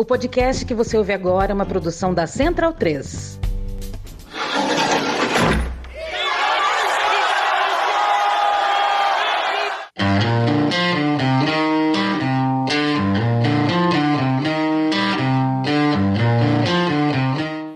O podcast que você ouve agora é uma produção da Central 3.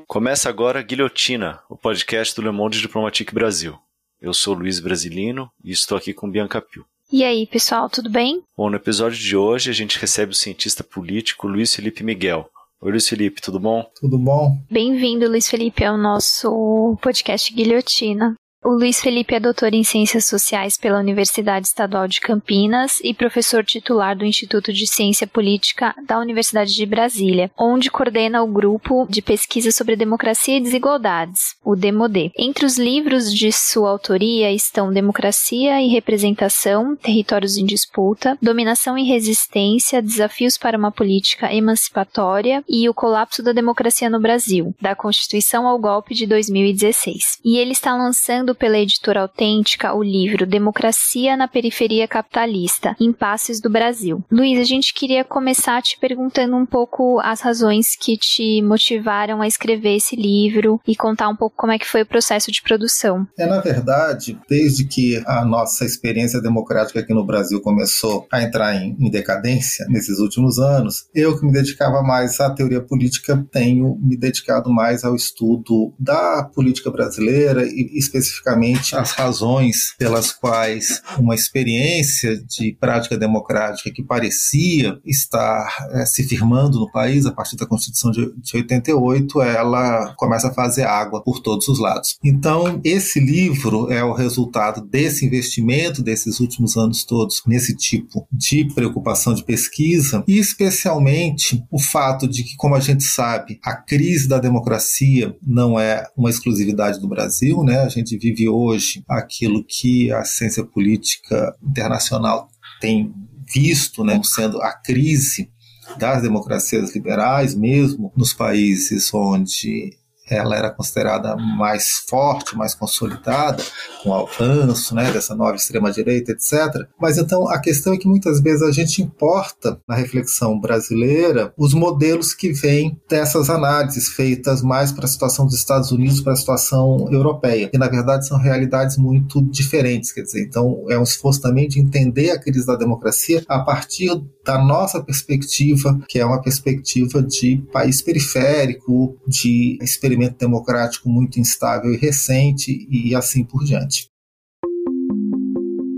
Começa agora Guilhotina, o podcast do Le Monde Diplomatique Brasil. Eu sou Luiz Brasilino e estou aqui com Bianca Pio. E aí, pessoal, tudo bem? Bom, no episódio de hoje a gente recebe o cientista político Luiz Felipe Miguel. Oi, Luiz Felipe, tudo bom? Tudo bom. Bem-vindo, Luiz Felipe, ao nosso podcast Guilhotina. O Luiz Felipe é doutor em Ciências Sociais pela Universidade Estadual de Campinas e professor titular do Instituto de Ciência Política da Universidade de Brasília, onde coordena o grupo de pesquisa sobre democracia e desigualdades, o DEMODE. Entre os livros de sua autoria estão Democracia e Representação, Territórios em Disputa, Dominação e Resistência, Desafios para uma Política Emancipatória e O Colapso da Democracia no Brasil, da Constituição ao Golpe de 2016. E ele está lançando pela editora Autêntica o livro Democracia na Periferia Capitalista, Impasses do Brasil. Luiz, a gente queria começar te perguntando um pouco as razões que te motivaram a escrever esse livro e contar um pouco como é que foi o processo de produção. É, na verdade, desde que a nossa experiência democrática aqui no Brasil começou a entrar em, em decadência nesses últimos anos, eu que me dedicava mais à teoria política, tenho me dedicado mais ao estudo da política brasileira e especificamente especificamente as razões pelas quais uma experiência de prática democrática que parecia estar é, se firmando no país a partir da Constituição de, de 88, ela começa a fazer água por todos os lados. Então, esse livro é o resultado desse investimento desses últimos anos todos nesse tipo de preocupação de pesquisa e especialmente o fato de que, como a gente sabe, a crise da democracia não é uma exclusividade do Brasil, né? A gente vive hoje aquilo que a ciência política internacional tem visto né, sendo a crise das democracias liberais, mesmo nos países onde ela era considerada mais forte, mais consolidada, com o avanço né, dessa nova extrema-direita, etc. Mas então a questão é que muitas vezes a gente importa na reflexão brasileira os modelos que vêm dessas análises feitas mais para a situação dos Estados Unidos, para a situação europeia. E na verdade são realidades muito diferentes. Quer dizer, então é um esforço também de entender a crise da democracia a partir da nossa perspectiva, que é uma perspectiva de país periférico, de experimento democrático muito instável e recente e assim por diante.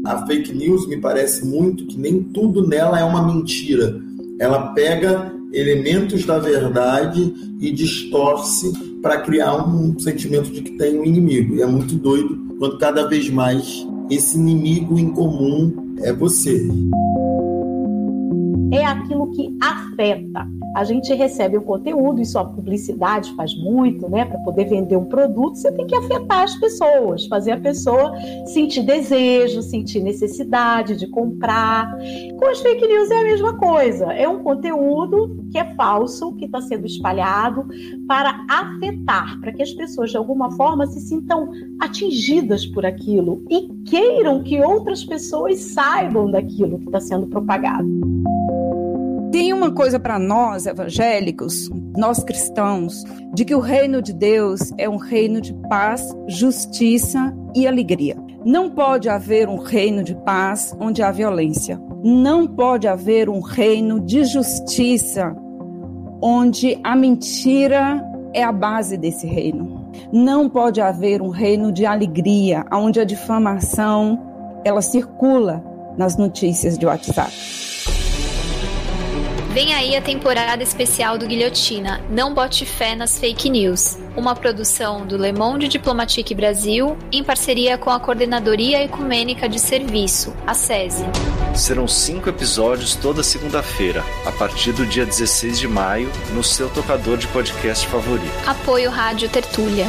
A fake news me parece muito que nem tudo nela é uma mentira. Ela pega elementos da verdade e distorce para criar um sentimento de que tem um inimigo. E é muito doido quando cada vez mais esse inimigo em comum é você é aquilo que afeta. A gente recebe o conteúdo, isso a publicidade faz muito, né? Para poder vender um produto, você tem que afetar as pessoas, fazer a pessoa sentir desejo, sentir necessidade de comprar. Com as fake news é a mesma coisa. É um conteúdo que é falso, que está sendo espalhado para afetar, para que as pessoas de alguma forma se sintam atingidas por aquilo e queiram que outras pessoas saibam daquilo que está sendo propagado. Tem uma coisa para nós evangélicos, nós cristãos, de que o reino de Deus é um reino de paz, justiça e alegria. Não pode haver um reino de paz onde há violência. Não pode haver um reino de justiça onde a mentira é a base desse reino. Não pode haver um reino de alegria onde a difamação ela circula nas notícias de WhatsApp. Vem aí a temporada especial do Guilhotina, Não Bote Fé nas Fake News, uma produção do Le Monde Diplomatique Brasil em parceria com a Coordenadoria Ecumênica de Serviço, a SESI. Serão cinco episódios toda segunda-feira, a partir do dia 16 de maio, no seu tocador de podcast favorito. Apoio Rádio Tertúlia.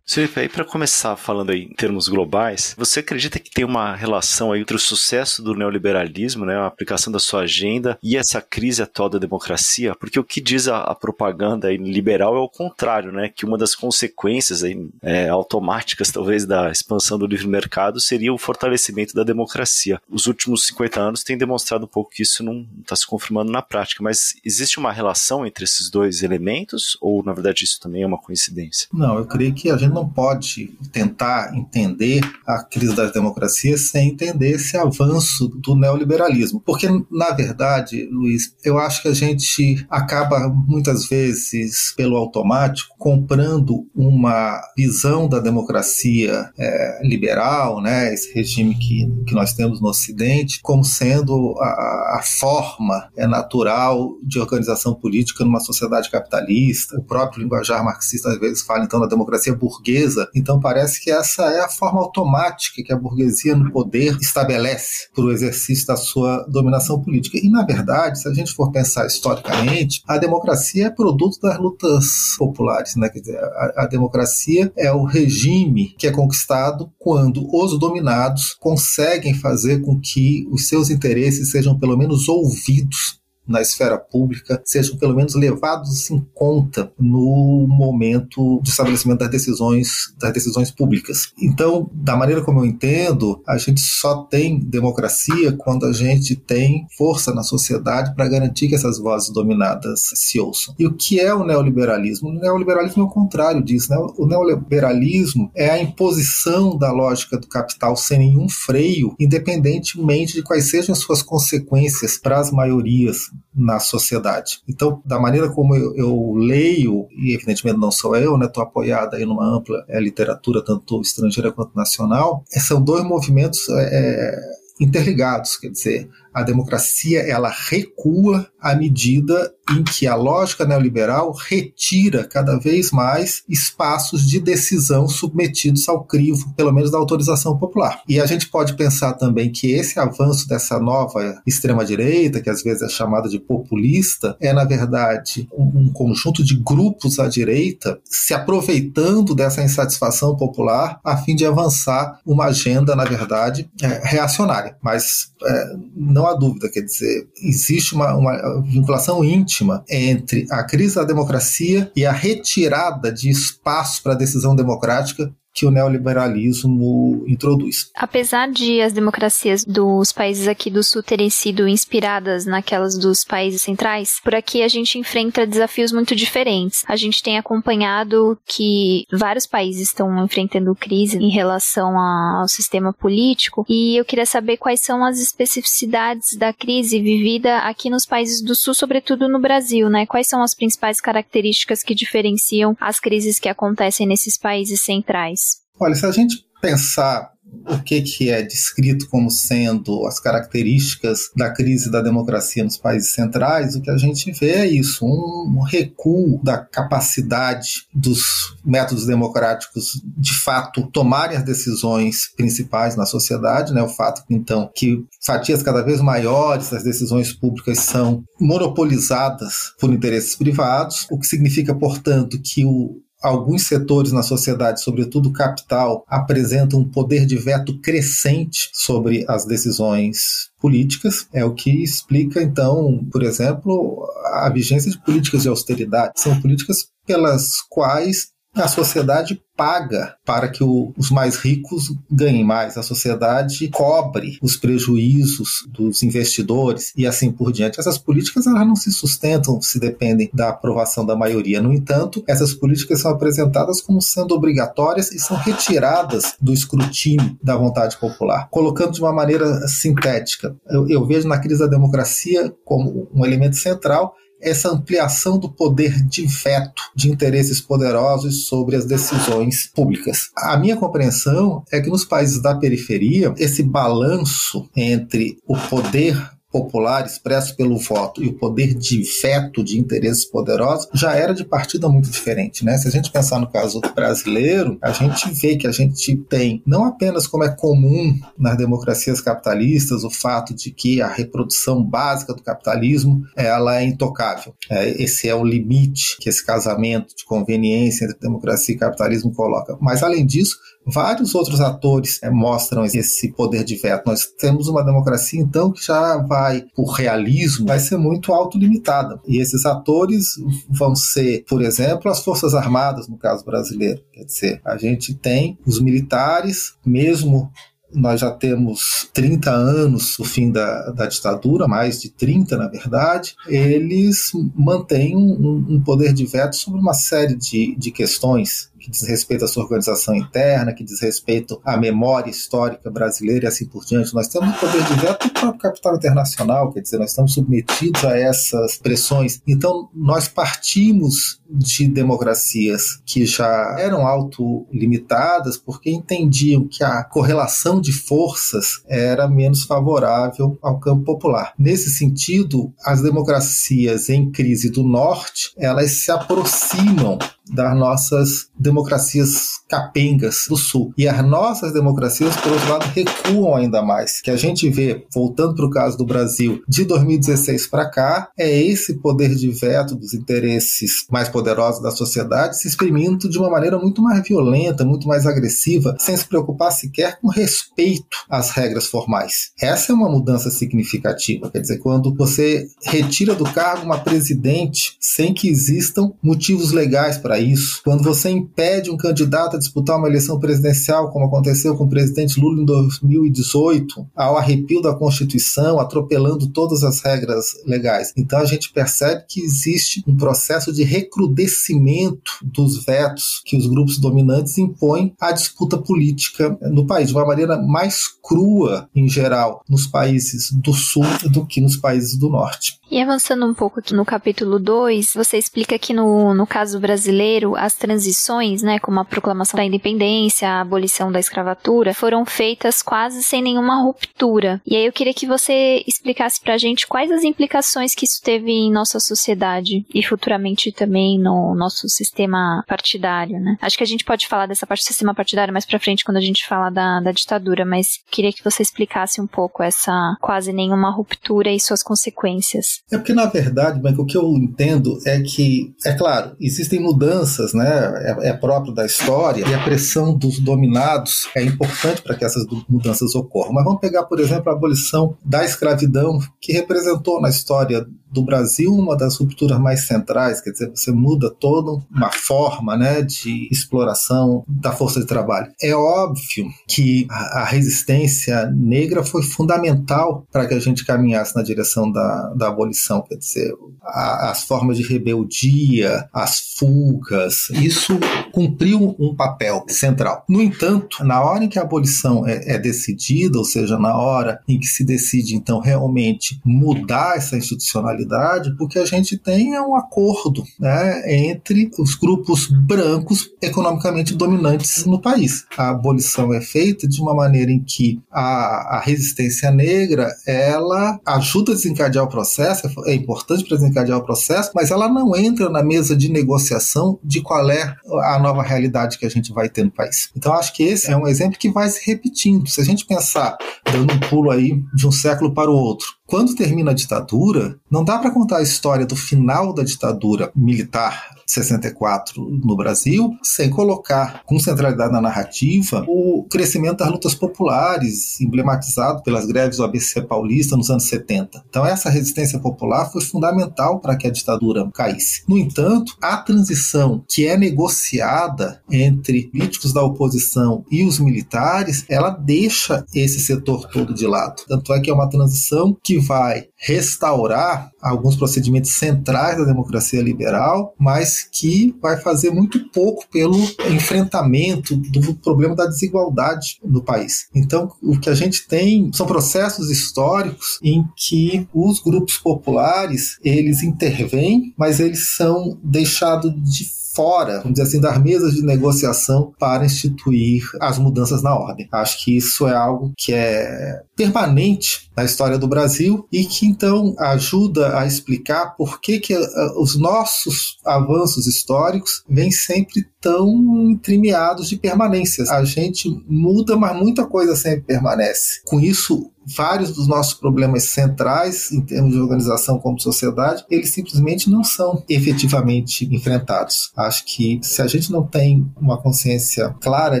Felipe, aí para começar falando aí em termos globais, você acredita que tem uma relação aí entre o sucesso do neoliberalismo, né, a aplicação da sua agenda e essa crise atual da democracia? Porque o que diz a, a propaganda liberal é o contrário, né, que uma das consequências aí, é, automáticas talvez da expansão do livre mercado seria o fortalecimento da democracia. Os últimos 50 anos têm demonstrado um pouco que isso não está se confirmando na prática, mas existe uma relação entre esses dois elementos ou na verdade isso também é uma coincidência? Não, eu creio que a gente não pode tentar entender a crise das democracias sem entender esse avanço do neoliberalismo. Porque, na verdade, Luiz, eu acho que a gente acaba muitas vezes, pelo automático, comprando uma visão da democracia é, liberal, né, esse regime que, que nós temos no Ocidente, como sendo a, a forma é, natural de organização política numa sociedade capitalista. O próprio linguajar marxista às vezes fala então da democracia burguesa. Então parece que essa é a forma automática que a burguesia no poder estabelece para o exercício da sua dominação política. E na verdade, se a gente for pensar historicamente, a democracia é produto das lutas populares, né? Quer dizer, a, a democracia é o regime que é conquistado quando os dominados conseguem fazer com que os seus interesses sejam pelo menos ouvidos na esfera pública sejam pelo menos levados em conta no momento de estabelecimento das decisões das decisões públicas. Então, da maneira como eu entendo, a gente só tem democracia quando a gente tem força na sociedade para garantir que essas vozes dominadas se ouçam. E o que é o neoliberalismo? O neoliberalismo é o contrário disso. Né? O neoliberalismo é a imposição da lógica do capital sem nenhum freio, independentemente de quais sejam as suas consequências para as maiorias na sociedade. Então, da maneira como eu, eu leio, e evidentemente não sou eu, estou né, apoiado aí numa ampla é, literatura, tanto estrangeira quanto nacional, são dois movimentos é, interligados, quer dizer, a democracia ela recua à medida em que a lógica neoliberal retira cada vez mais espaços de decisão submetidos ao crivo, pelo menos da autorização popular. E a gente pode pensar também que esse avanço dessa nova extrema-direita, que às vezes é chamada de populista, é, na verdade, um, conjunto de grupos à direita se aproveitando dessa insatisfação popular a fim de avançar uma agenda, na verdade, é, reacionária. Mas é, não há dúvida, quer dizer, existe uma, uma vinculação íntima entre a crise da democracia e a retirada de espaço para a decisão democrática que o neoliberalismo introduz. Apesar de as democracias dos países aqui do sul terem sido inspiradas naquelas dos países centrais, por aqui a gente enfrenta desafios muito diferentes. A gente tem acompanhado que vários países estão enfrentando crise em relação ao sistema político e eu queria saber quais são as especificidades da crise vivida aqui nos países do sul, sobretudo no Brasil, né? Quais são as principais características que diferenciam as crises que acontecem nesses países centrais? Olha, se a gente pensar o que, que é descrito como sendo as características da crise da democracia nos países centrais, o que a gente vê é isso, um recuo da capacidade dos métodos democráticos de fato tomarem as decisões principais na sociedade, né? o fato então que fatias cada vez maiores das decisões públicas são monopolizadas por interesses privados, o que significa, portanto, que o alguns setores na sociedade, sobretudo o capital, apresentam um poder de veto crescente sobre as decisões políticas, é o que explica, então, por exemplo, a vigência de políticas de austeridade. São políticas pelas quais a sociedade paga para que o, os mais ricos ganhem mais. A sociedade cobre os prejuízos dos investidores e assim por diante. Essas políticas elas não se sustentam se dependem da aprovação da maioria. No entanto, essas políticas são apresentadas como sendo obrigatórias e são retiradas do escrutínio da vontade popular. Colocando de uma maneira sintética, eu, eu vejo na crise da democracia como um elemento central essa ampliação do poder de veto de interesses poderosos sobre as decisões públicas. A minha compreensão é que nos países da periferia, esse balanço entre o poder popular expresso pelo voto e o poder de veto de interesses poderosos já era de partida muito diferente, né? Se a gente pensar no caso brasileiro, a gente vê que a gente tem não apenas como é comum nas democracias capitalistas o fato de que a reprodução básica do capitalismo ela é intocável. É, esse é o limite que esse casamento de conveniência entre democracia e capitalismo coloca. Mas além disso, vários outros atores é, mostram esse poder de veto. Nós temos uma democracia, então, que já vai, por realismo, vai ser muito autolimitada. E esses atores vão ser, por exemplo, as Forças Armadas, no caso brasileiro. Quer dizer, a gente tem os militares, mesmo nós já temos 30 anos do fim da, da ditadura, mais de 30 na verdade, eles mantêm um, um poder de veto sobre uma série de, de questões que diz respeito à sua organização interna, que diz respeito à memória histórica brasileira e assim por diante. Nós temos o poder de veto do próprio capital internacional, quer dizer, nós estamos submetidos a essas pressões. Então, nós partimos de democracias que já eram autolimitadas porque entendiam que a correlação de forças era menos favorável ao campo popular. Nesse sentido, as democracias em crise do norte, elas se aproximam das nossas democracias capengas do Sul. E as nossas democracias, por outro lado, recuam ainda mais. Que a gente vê, voltando para o caso do Brasil, de 2016 para cá, é esse poder de veto dos interesses mais poderosos da sociedade se exprimindo de uma maneira muito mais violenta, muito mais agressiva, sem se preocupar sequer com respeito às regras formais. Essa é uma mudança significativa. Quer dizer, quando você retira do cargo uma presidente sem que existam motivos legais para isso, quando você impede um candidato a disputar uma eleição presidencial, como aconteceu com o presidente Lula em 2018, ao arrepio da Constituição, atropelando todas as regras legais. Então a gente percebe que existe um processo de recrudescimento dos vetos que os grupos dominantes impõem à disputa política no país, de uma maneira mais crua, em geral, nos países do Sul do que nos países do Norte. E avançando um pouco aqui no capítulo 2, você explica que no, no caso brasileiro, as transições, né, como a proclamação da independência, a abolição da escravatura, foram feitas quase sem nenhuma ruptura. E aí eu queria que você explicasse pra gente quais as implicações que isso teve em nossa sociedade e futuramente também no nosso sistema partidário, né? Acho que a gente pode falar dessa parte do sistema partidário mais pra frente quando a gente fala da, da ditadura, mas queria que você explicasse um pouco essa quase nenhuma ruptura e suas consequências. É porque, na verdade, Michael, o que eu entendo é que, é claro, existem mudanças, né? É, é próprio da história, e a pressão dos dominados é importante para que essas mudanças ocorram. Mas vamos pegar, por exemplo, a abolição da escravidão, que representou na história do Brasil uma das rupturas mais centrais, quer dizer, você muda toda uma forma né, de exploração da força de trabalho. É óbvio que a, resistência negra foi fundamental para que a gente caminhasse na direção da, da abolição, quer dizer, a, as formas de rebeldia, as fugas, isso cumpriu um papel central. No entanto, na hora em que a abolição é, é decidida, ou seja, na hora em que se decide então realmente mudar essa institucionalidade, realidade, porque a gente tem é um acordo né, entre os grupos brancos economicamente dominantes no país. A abolição é feita de uma maneira em que a, a resistência negra ela ajuda a desencadear o processo, é importante para desencadear o processo, mas ela não entra na mesa de negociação de qual é a nova realidade que a gente vai ter no país. Então acho que esse é um exemplo que vai se repetindo. Se a gente pensar dando um pulo aí de um século para o outro, quando termina a ditadura, não dá para contar a história do final da ditadura militar 64 no Brasil, sem colocar com centralidade na narrativa o crescimento das lutas populares, emblematizado pelas greves do ABC paulista nos anos 70. Então, essa resistência popular foi fundamental para que a ditadura caísse. No entanto, a transição que é negociada entre políticos da oposição e os militares, ela deixa esse setor todo de lado. Tanto é que é uma transição que vai restaurar alguns procedimentos centrais da democracia liberal, mas que vai fazer muito pouco pelo enfrentamento do problema da desigualdade no país. Então, o que a gente tem são processos históricos em que os grupos populares, eles intervêm, mas eles são deixados de fora, vamos dizer assim, das mesas de negociação para instituir as mudanças na ordem. Acho que isso é algo que é permanente na história do Brasil e que então ajuda a explicar por que, que uh, os nossos avanços históricos vêm sempre tão entremeados de permanências. A gente muda, mas muita coisa sempre permanece. Com isso, vários dos nossos problemas centrais em termos de organização como sociedade, eles simplesmente não são efetivamente enfrentados. Acho que se a gente não tem uma consciência clara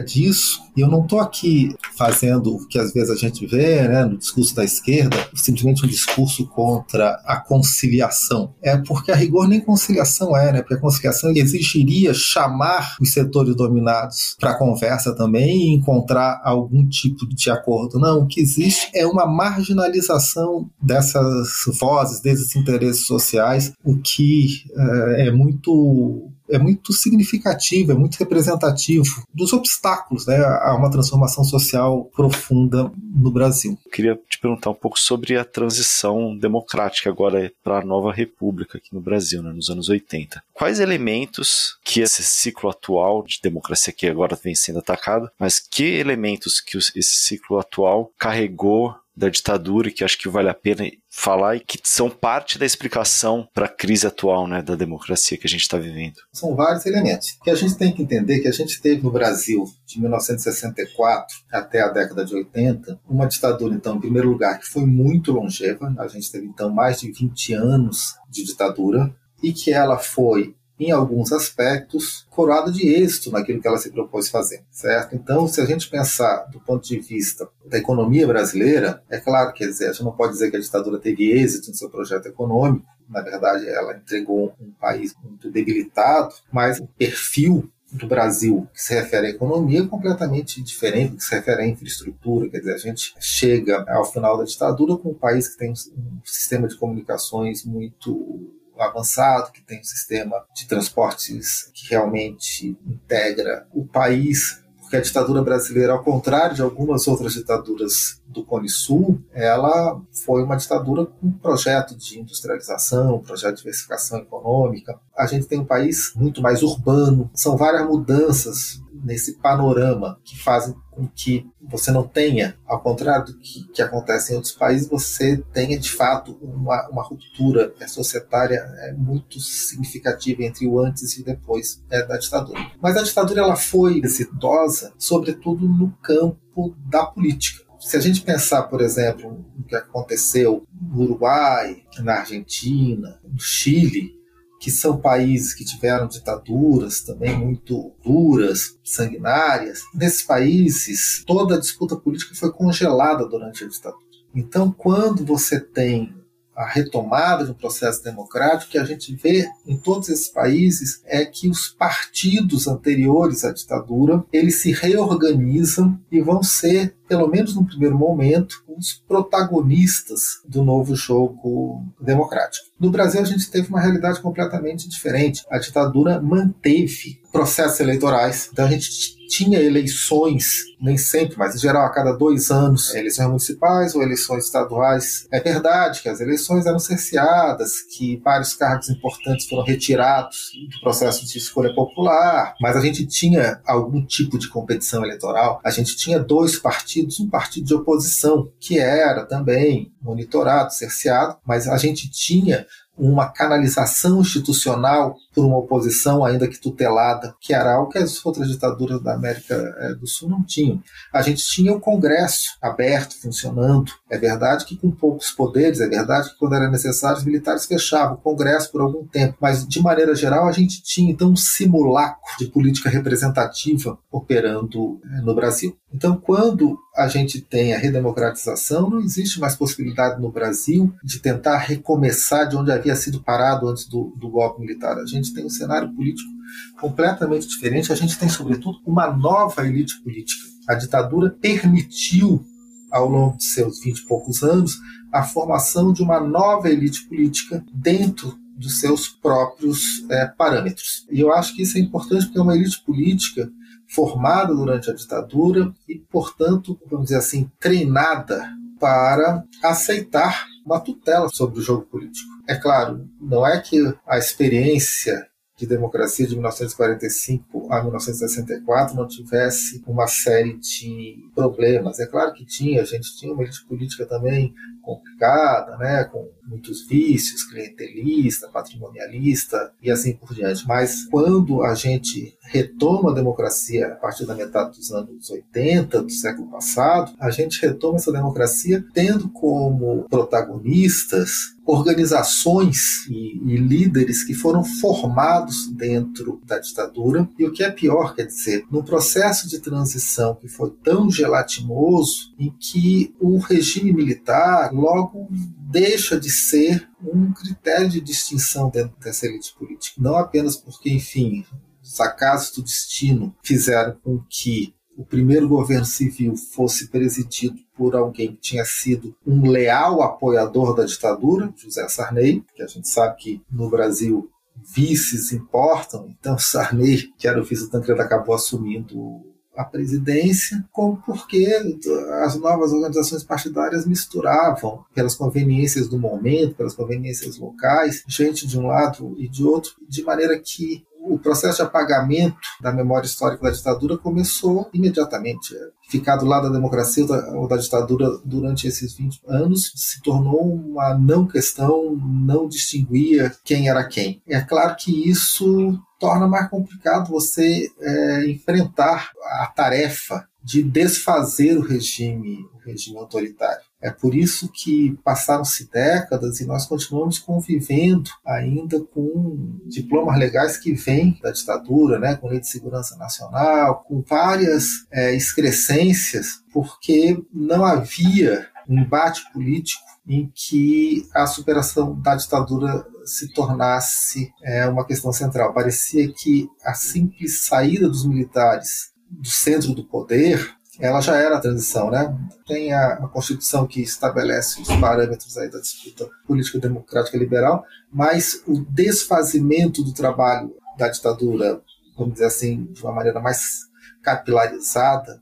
disso, e eu não estou aqui fazendo o que às vezes a gente vê né, no discurso da esquerda, simplesmente um discurso contra a conciliação. É porque a rigor nem conciliação é, né? Porque a conciliação exigiria chamar os setores dominados para conversa também e encontrar algum tipo de acordo. Não, o que existe é uma marginalização dessas vozes, desses interesses sociais, o que é, é muito é muito significativo, é muito representativo dos obstáculos né, a uma transformação social profunda no Brasil. Eu queria te perguntar um pouco sobre a transição democrática agora para a nova república aqui no Brasil, né, nos anos 80. Quais elementos que esse ciclo atual de democracia que agora vem sendo atacado, mas que elementos que esse ciclo atual carregou da ditadura que acho que vale a pena falar e que são parte da explicação para a crise atual né, da democracia que a gente está vivendo. São vários elementos. Que a gente tem que entender é que a gente teve no Brasil, de 1964 até a década de 80, uma ditadura, então, em primeiro lugar, que foi muito longeva. A gente teve, então, mais de 20 anos de ditadura e que ela foi em alguns aspectos, coroada de êxito naquilo que ela se propôs fazer, certo? Então, se a gente pensar do ponto de vista da economia brasileira, é claro, dizer, a gente não pode dizer que a ditadura teve êxito no seu projeto econômico, na verdade, ela entregou um país muito debilitado, mas o perfil do Brasil que se refere à economia é completamente diferente do que se refere à infraestrutura. Quer dizer, a gente chega ao final da ditadura com um país que tem um sistema de comunicações muito avançado, que tem um sistema de transportes que realmente integra o país, porque a ditadura brasileira, ao contrário de algumas outras ditaduras do Cone Sul, ela foi uma ditadura com projeto de industrialização, projeto de diversificação econômica. A gente tem um país muito mais urbano, são várias mudanças nesse panorama que fazem com que você não tenha, ao contrário do que, que acontece em outros países, você tenha de fato uma, uma ruptura societária é, muito significativa entre o antes e o depois é, da ditadura. Mas a ditadura ela foi exitosa, sobretudo no campo da política. Se a gente pensar, por exemplo, no que aconteceu no Uruguai, na Argentina, no Chile, que são países que tiveram ditaduras também muito duras, sanguinárias. Nesses países, toda a disputa política foi congelada durante a ditadura. Então, quando você tem a retomada um processo democrático que a gente vê em todos esses países é que os partidos anteriores à ditadura eles se reorganizam e vão ser pelo menos no primeiro momento, os protagonistas do novo jogo democrático. No Brasil, a gente teve uma realidade completamente diferente. A ditadura manteve processos eleitorais, então a gente tinha eleições, nem sempre, mas em geral a cada dois anos, eleições municipais ou eleições estaduais. É verdade que as eleições eram cerceadas, que vários cargos importantes foram retirados do processo de escolha popular, mas a gente tinha algum tipo de competição eleitoral. A gente tinha dois partidos, um partido de oposição, que era também monitorado, cerceado, mas a gente tinha uma canalização institucional por uma oposição, ainda que tutelada, que era algo que as outras ditaduras da América eh, do Sul não tinham. A gente tinha o Congresso aberto, funcionando. É verdade que com poucos poderes, é verdade que quando era necessário os militares fechavam o Congresso por algum tempo, mas de maneira geral a gente tinha então um simulacro de política representativa operando eh, no Brasil. Então, quando a gente tem a redemocratização, não existe mais possibilidade no Brasil de tentar recomeçar de onde havia sido parado antes do, do golpe militar. A gente tem um cenário político completamente diferente, a gente tem, sobretudo, uma nova elite política. A ditadura permitiu, ao longo de seus vinte e poucos anos, a formação de uma nova elite política dentro dos seus próprios é, parâmetros. E eu acho que isso é importante porque é uma elite política formada durante a ditadura e, portanto, vamos dizer assim, treinada para aceitar uma tutela sobre o jogo político. É claro, não é que a experiência de democracia de 1945 a 1964 não tivesse uma série de problemas. É claro que tinha, a gente tinha uma elite política também complicada, né, com muitos vícios, clientelista, patrimonialista e assim por diante. Mas quando a gente retoma a democracia a partir da metade dos anos 80 do século passado, a gente retoma essa democracia tendo como protagonistas organizações e, e, líderes que foram formados dentro da ditadura. E o que é pior, quer dizer, num processo de transição que foi tão gelatinoso, em que o regime militar logo deixa de ser um critério de distinção dentro dessa elite política. Não apenas porque, enfim, os acasos do destino fizeram com que o primeiro governo civil fosse presidido por alguém que tinha sido um leal apoiador da ditadura, José Sarney, que a gente sabe que no Brasil vices importam, então Sarney, que era o vice do Tancredo, acabou assumindo a presidência, como porque as novas organizações partidárias misturavam, pelas conveniências do momento, pelas conveniências locais, gente de um lado e de outro, de maneira que o processo de apagamento da memória histórica da ditadura começou imediatamente. Ficar do lado da democracia ou da ditadura durante esses 20 anos se tornou uma não questão, não distinguia quem era quem. É claro que isso torna mais complicado você é, enfrentar a tarefa de desfazer o regime, o regime autoritário. É por isso que passaram-se décadas e nós continuamos convivendo ainda com diplomas legais que vêm da ditadura, né, com lei de segurança nacional, com várias é, excrescências, porque não havia um embate político em que a superação da ditadura se tornasse é, uma questão central. Parecia que a simples saída dos militares do centro do poder ela já era a transição, né? Tem a, a, Constituição que estabelece os parâmetros aí da disputa política democrática liberal, mas o desfazimento do trabalho da ditadura, vamos dizer assim, de uma maneira mais capilarizada,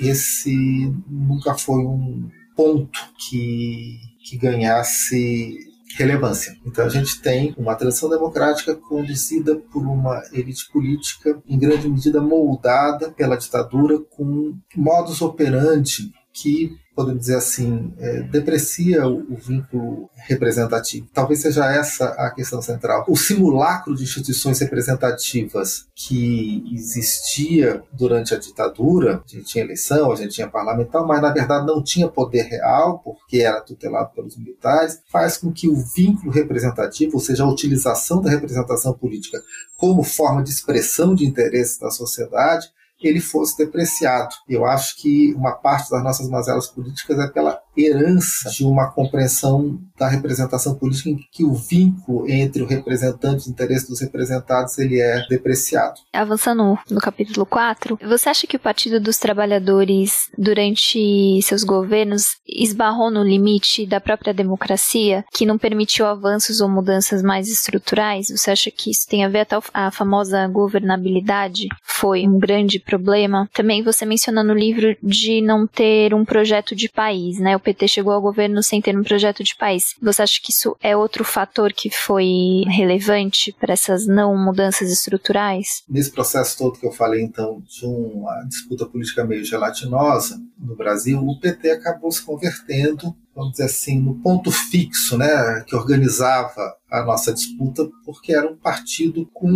esse nunca foi um ponto que, que ganhasse relevância. Então a gente tem uma transição democrática conduzida por uma elite política em grande medida moldada pela ditadura com modus operandi que podemos dizer assim, é, deprecia o, o, vínculo representativo. Talvez seja essa a questão central. O simulacro de instituições representativas que existia durante a ditadura, a gente tinha eleição, a gente tinha parlamentar, mas na verdade não tinha poder real, porque era tutelado pelos militares, faz com que o vínculo representativo, ou seja, a utilização da representação política como forma de expressão de interesses da sociedade, ele fosse depreciado. Eu acho que uma parte das nossas mazelas políticas é pela herança de uma compreensão da representação política em que o vínculo entre o representante e o interesse dos representados ele é depreciado. Avançando no capítulo 4, você acha que o Partido dos Trabalhadores, durante seus governos, esbarrou no limite da própria democracia, que não permitiu avanços ou mudanças mais estruturais? Você acha que isso tem a ver com a famosa governabilidade? Foi um grande problema. Também você menciona no livro de não ter um projeto de país, né? O PT chegou ao governo sem ter um projeto de país. Você acha que isso é outro fator que foi relevante para essas não mudanças estruturais? Nesse processo todo que eu falei, então, de uma disputa política meio gelatinosa no Brasil, o PT acabou se convertendo vamos dizer assim, no ponto fixo, né, que organizava a nossa disputa, porque era um partido com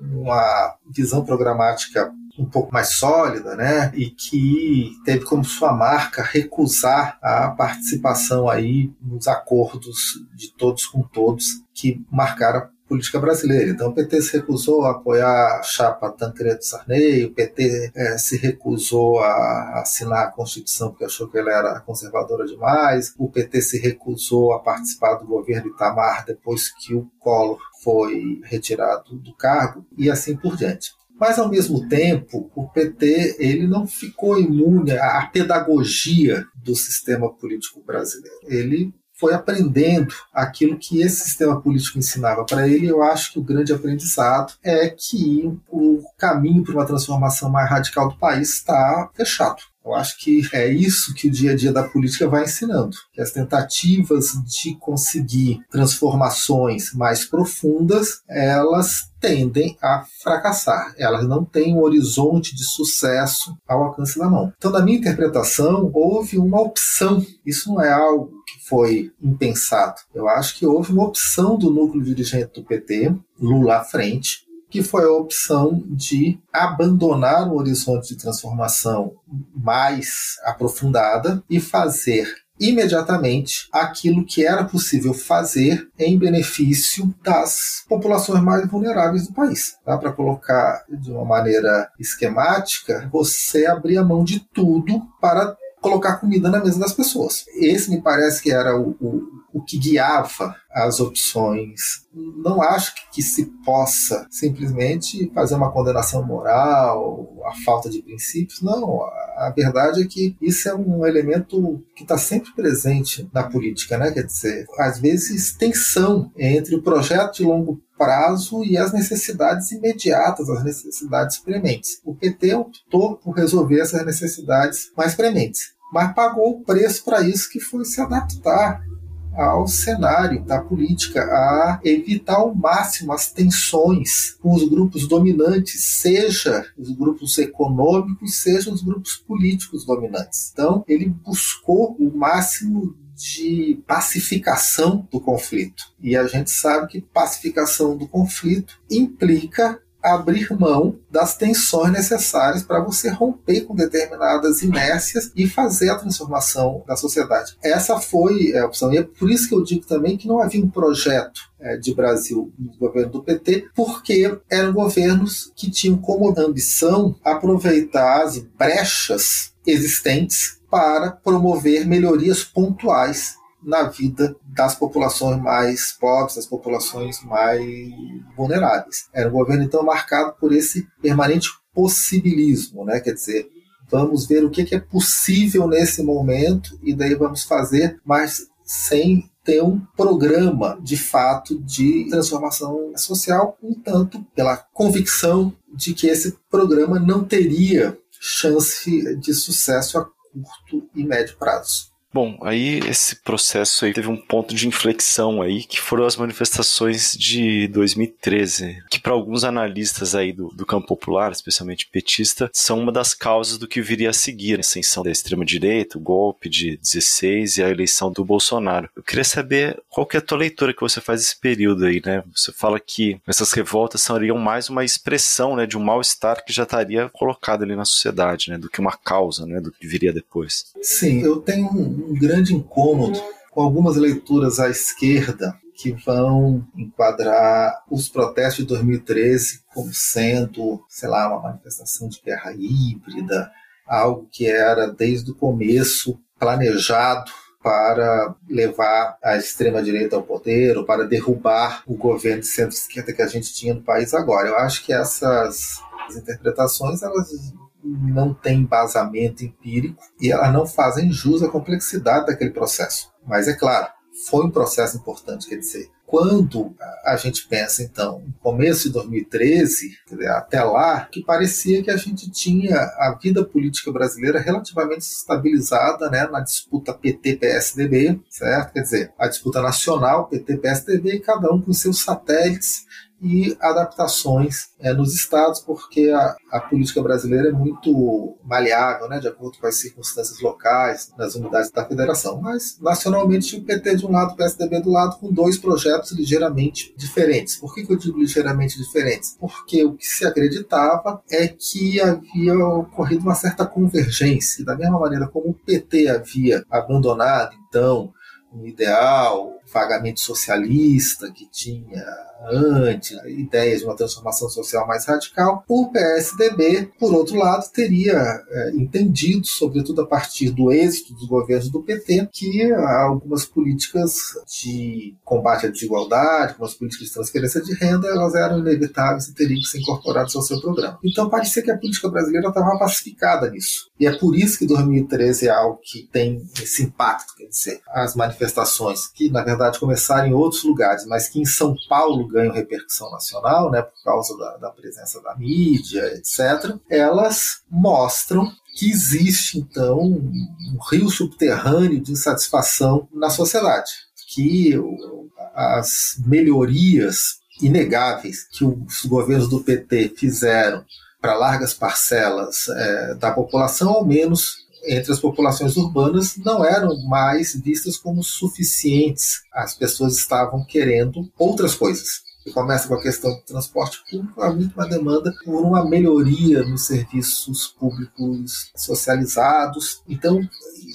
uma visão programática um pouco mais sólida, né? E que teve como sua marca recusar a participação aí nos acordos de todos com todos que marcaram a política brasileira. Então o PT se recusou a apoiar a chapa Tancredo Sarney, o PT é, se recusou a assinar a Constituição porque achou que ela era conservadora demais, o PT se recusou a participar do governo Itamar depois que o Collor foi retirado do cargo e assim por diante. Mas, ao mesmo tempo, o PT ele não ficou imune à pedagogia do sistema político brasileiro. Ele foi aprendendo aquilo que esse sistema político ensinava para ele. Eu acho que o grande aprendizado é que o caminho para uma transformação mais radical do país está fechado. Eu acho que é isso que o dia a dia da política vai ensinando, que as tentativas de conseguir transformações mais profundas, elas tendem a fracassar. Elas não têm um horizonte de sucesso ao alcance da mão. Então, na minha interpretação, houve uma opção. Isso não é algo que foi impensado. Eu acho que houve uma opção do núcleo dirigente do PT, Lula à frente, que foi a opção de abandonar o horizonte de transformação mais aprofundada e fazer imediatamente aquilo que era possível fazer em benefício das populações mais vulneráveis do país. Para colocar de uma maneira esquemática, você abria mão de tudo para colocar comida na mesa das pessoas. Esse me parece que era o, o, o que guiava as opções. Não acho que, que, se possa simplesmente fazer uma condenação moral, a falta de princípios. Não, a, verdade é que isso é um elemento que está sempre presente na política, né? Quer dizer, às vezes tensão entre o projeto de longo prazo e as necessidades imediatas, as necessidades prementes. O PT optou por resolver essas necessidades mais prementes, mas pagou o preço para isso, que foi se adaptar ao cenário da política, a evitar ao máximo as tensões com os grupos dominantes, seja os grupos econômicos, seja os grupos políticos dominantes. Então, ele buscou o máximo de pacificação do conflito. E a gente sabe que pacificação do conflito implica abrir mão das tensões necessárias para você romper com determinadas inércias e fazer a transformação da sociedade. Essa foi a opção. E é por isso que eu digo também que não havia um projeto é, de Brasil no governo do PT, porque eram governos que tinham como ambição aproveitar as brechas existentes para promover melhorias pontuais na vida das populações mais pobres, das populações mais vulneráveis. Era um governo, então, marcado por esse permanente possibilismo, né? quer dizer, vamos ver o que é possível nesse momento e daí vamos fazer, mas sem ter um programa de fato de transformação social, um tanto pela convicção de que esse programa não teria chance de sucesso a curto e médio prazo. Bom, aí esse processo aí teve um ponto de inflexão aí, que foram as manifestações de 2013, que para alguns analistas aí do, do campo popular, especialmente petista, são uma das causas do que viria a seguir, a ascensão da extrema-direita, o golpe de 16 e a eleição do Bolsonaro. Eu queria saber qual que é a tua leitura que você faz desse período aí, né? Você fala que essas revoltas seriam mais uma expressão, né, de um mal-estar que já estaria colocado ali na sociedade, né, do que uma causa, né, do que viria depois. Sim, eu tenho um grande incômodo com algumas leituras à esquerda que vão enquadrar os protestos de 2013 como sendo, sei lá, uma manifestação de guerra híbrida, algo que era desde o começo planejado para levar a extrema-direita ao poder ou para derrubar o governo de centro-esquerda que a gente tinha no país agora. Eu acho que essas interpretações elas não tem embasamento empírico e elas não fazem jus à complexidade daquele processo. Mas é claro, foi um processo importante, quer dizer, quando a gente pensa, então, no começo de 2013, até lá, que parecia que a gente tinha a vida política brasileira relativamente estabilizada né, na disputa PT-PSDB, certo? Quer dizer, a disputa nacional PT-PSDB cada um com seus satélites e adaptações é, nos estados, porque a, a, política brasileira é muito maleável, né, de acordo com as circunstâncias locais, nas unidades da federação. Mas, nacionalmente, o PT de um lado, o PSDB do lado, com dois projetos ligeiramente diferentes. Por que, que eu digo ligeiramente diferentes? Porque o que se acreditava é que havia ocorrido uma certa convergência, da mesma maneira como o PT havia abandonado, então, um ideal vagamente socialista que tinha antes, ideias de uma transformação social mais radical. O PSDB, por outro lado, teria é, entendido, sobretudo a partir do êxito dos governos do PT, que algumas políticas de combate à desigualdade, algumas políticas de transferência de renda, elas eram inevitáveis e teriam que ser incorporadas ao seu programa. Então parecia que a política brasileira estava pacificada nisso. E é por isso que 2013 é algo que tem esse impacto, quer dizer, as manifestações que, na verdade, começaram em outros lugares, mas que em São Paulo ganham repercussão nacional, né, por causa da, da presença da mídia, etc., elas mostram que existe, então, um rio subterrâneo de insatisfação na sociedade, que as melhorias inegáveis que os governos do PT fizeram para largas parcelas é, da população, ao menos entre as populações urbanas, não eram mais vistas como suficientes. As pessoas estavam querendo outras coisas que começa com a questão do transporte público, há muito uma demanda por uma melhoria nos serviços públicos socializados. Então,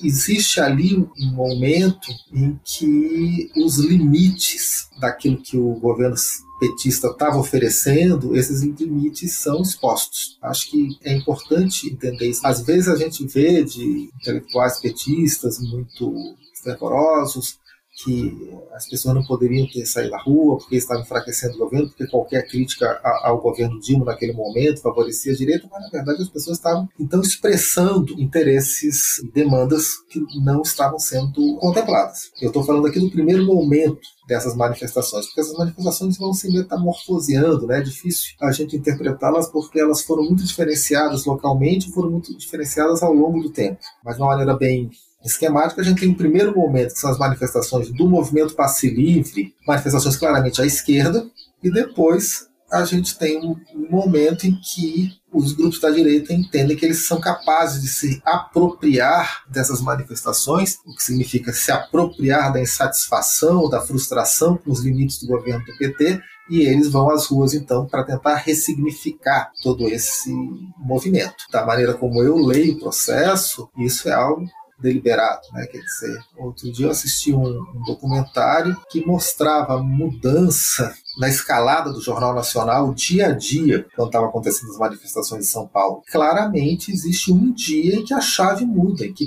existe ali um momento em que os limites daquilo que o governo petista estava oferecendo, esses limites são expostos. Acho que é importante entender isso. Às vezes a gente vê de intelectuais petistas muito fervorosos que as pessoas não poderiam ter saído da rua porque estavam enfraquecendo o governo, porque qualquer crítica ao governo Dilma naquele momento favorecia a direita, mas na verdade as pessoas estavam então expressando interesses e demandas que não estavam sendo contempladas. Eu estou falando aqui do primeiro momento dessas manifestações, porque essas manifestações vão se metamorfoseando, né? É difícil a gente interpretá-las porque elas foram muito diferenciadas localmente, foram muito diferenciadas ao longo do tempo, mas de uma maneira bem esquemática, a gente tem um primeiro momento, que são as manifestações do movimento passe livre, manifestações claramente à esquerda, e depois a gente tem um momento em que os grupos da direita entendem que eles são capazes de se apropriar dessas manifestações, o que significa se apropriar da insatisfação, da frustração com os limites do governo do PT, e eles vão às ruas então para tentar ressignificar todo esse movimento. Da maneira como eu leio o processo, isso é algo deliberado, né? Quer dizer, outro dia eu assisti um, um documentário que mostrava a mudança na escalada do Jornal Nacional, dia a dia, quando estavam acontecendo as manifestações em São Paulo. Claramente existe um dia em que a chave muda, em que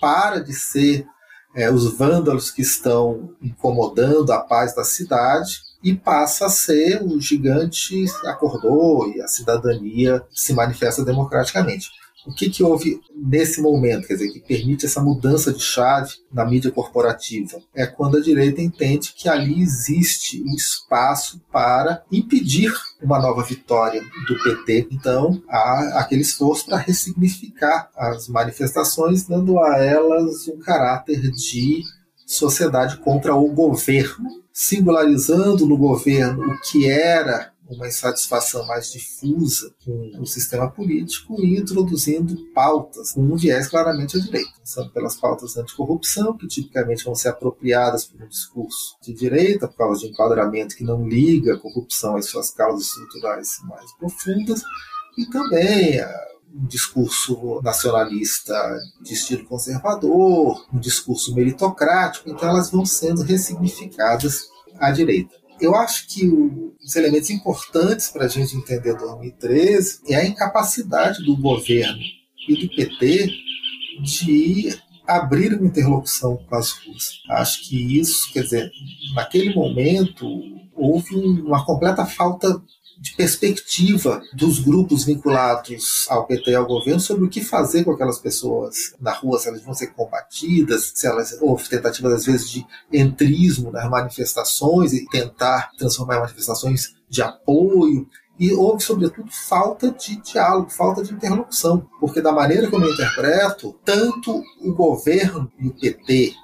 para de ser é, os vândalos que estão incomodando a paz da cidade e passa a ser o gigante acordou e a cidadania se manifesta democraticamente. O que, que houve nesse momento, quer dizer, que permite essa mudança de chave na mídia corporativa? É quando a direita entende que ali existe um espaço para impedir uma nova vitória do PT. Então, há aquele esforço para ressignificar as manifestações, dando a elas um caráter de sociedade contra o governo, singularizando no governo o que era uma insatisfação mais difusa com o sistema político e introduzindo pautas com um viés claramente à direita. São pelas pautas anticorrupção, que tipicamente vão ser apropriadas por um discurso de direita, por causa de enquadramento que não liga a corrupção às suas causas estruturais mais profundas, e também um discurso nacionalista de estilo conservador, um discurso meritocrático, então elas vão sendo ressignificadas à direita. Eu acho que os elementos importantes para a gente entender 2013 é a incapacidade do governo e do PT de abrir uma interlocução com as ruas. Acho que isso, quer dizer, naquele momento houve uma completa falta de perspectiva dos grupos vinculados ao PT e ao governo sobre o que fazer com aquelas pessoas na rua, se elas vão ser combatidas, se elas houve tentativas às vezes de entrismo nas manifestações e tentar transformar manifestações de apoio. E houve, sobretudo, falta de diálogo, falta de interlocução, porque da maneira como eu interpreto, tanto o governo e o PT,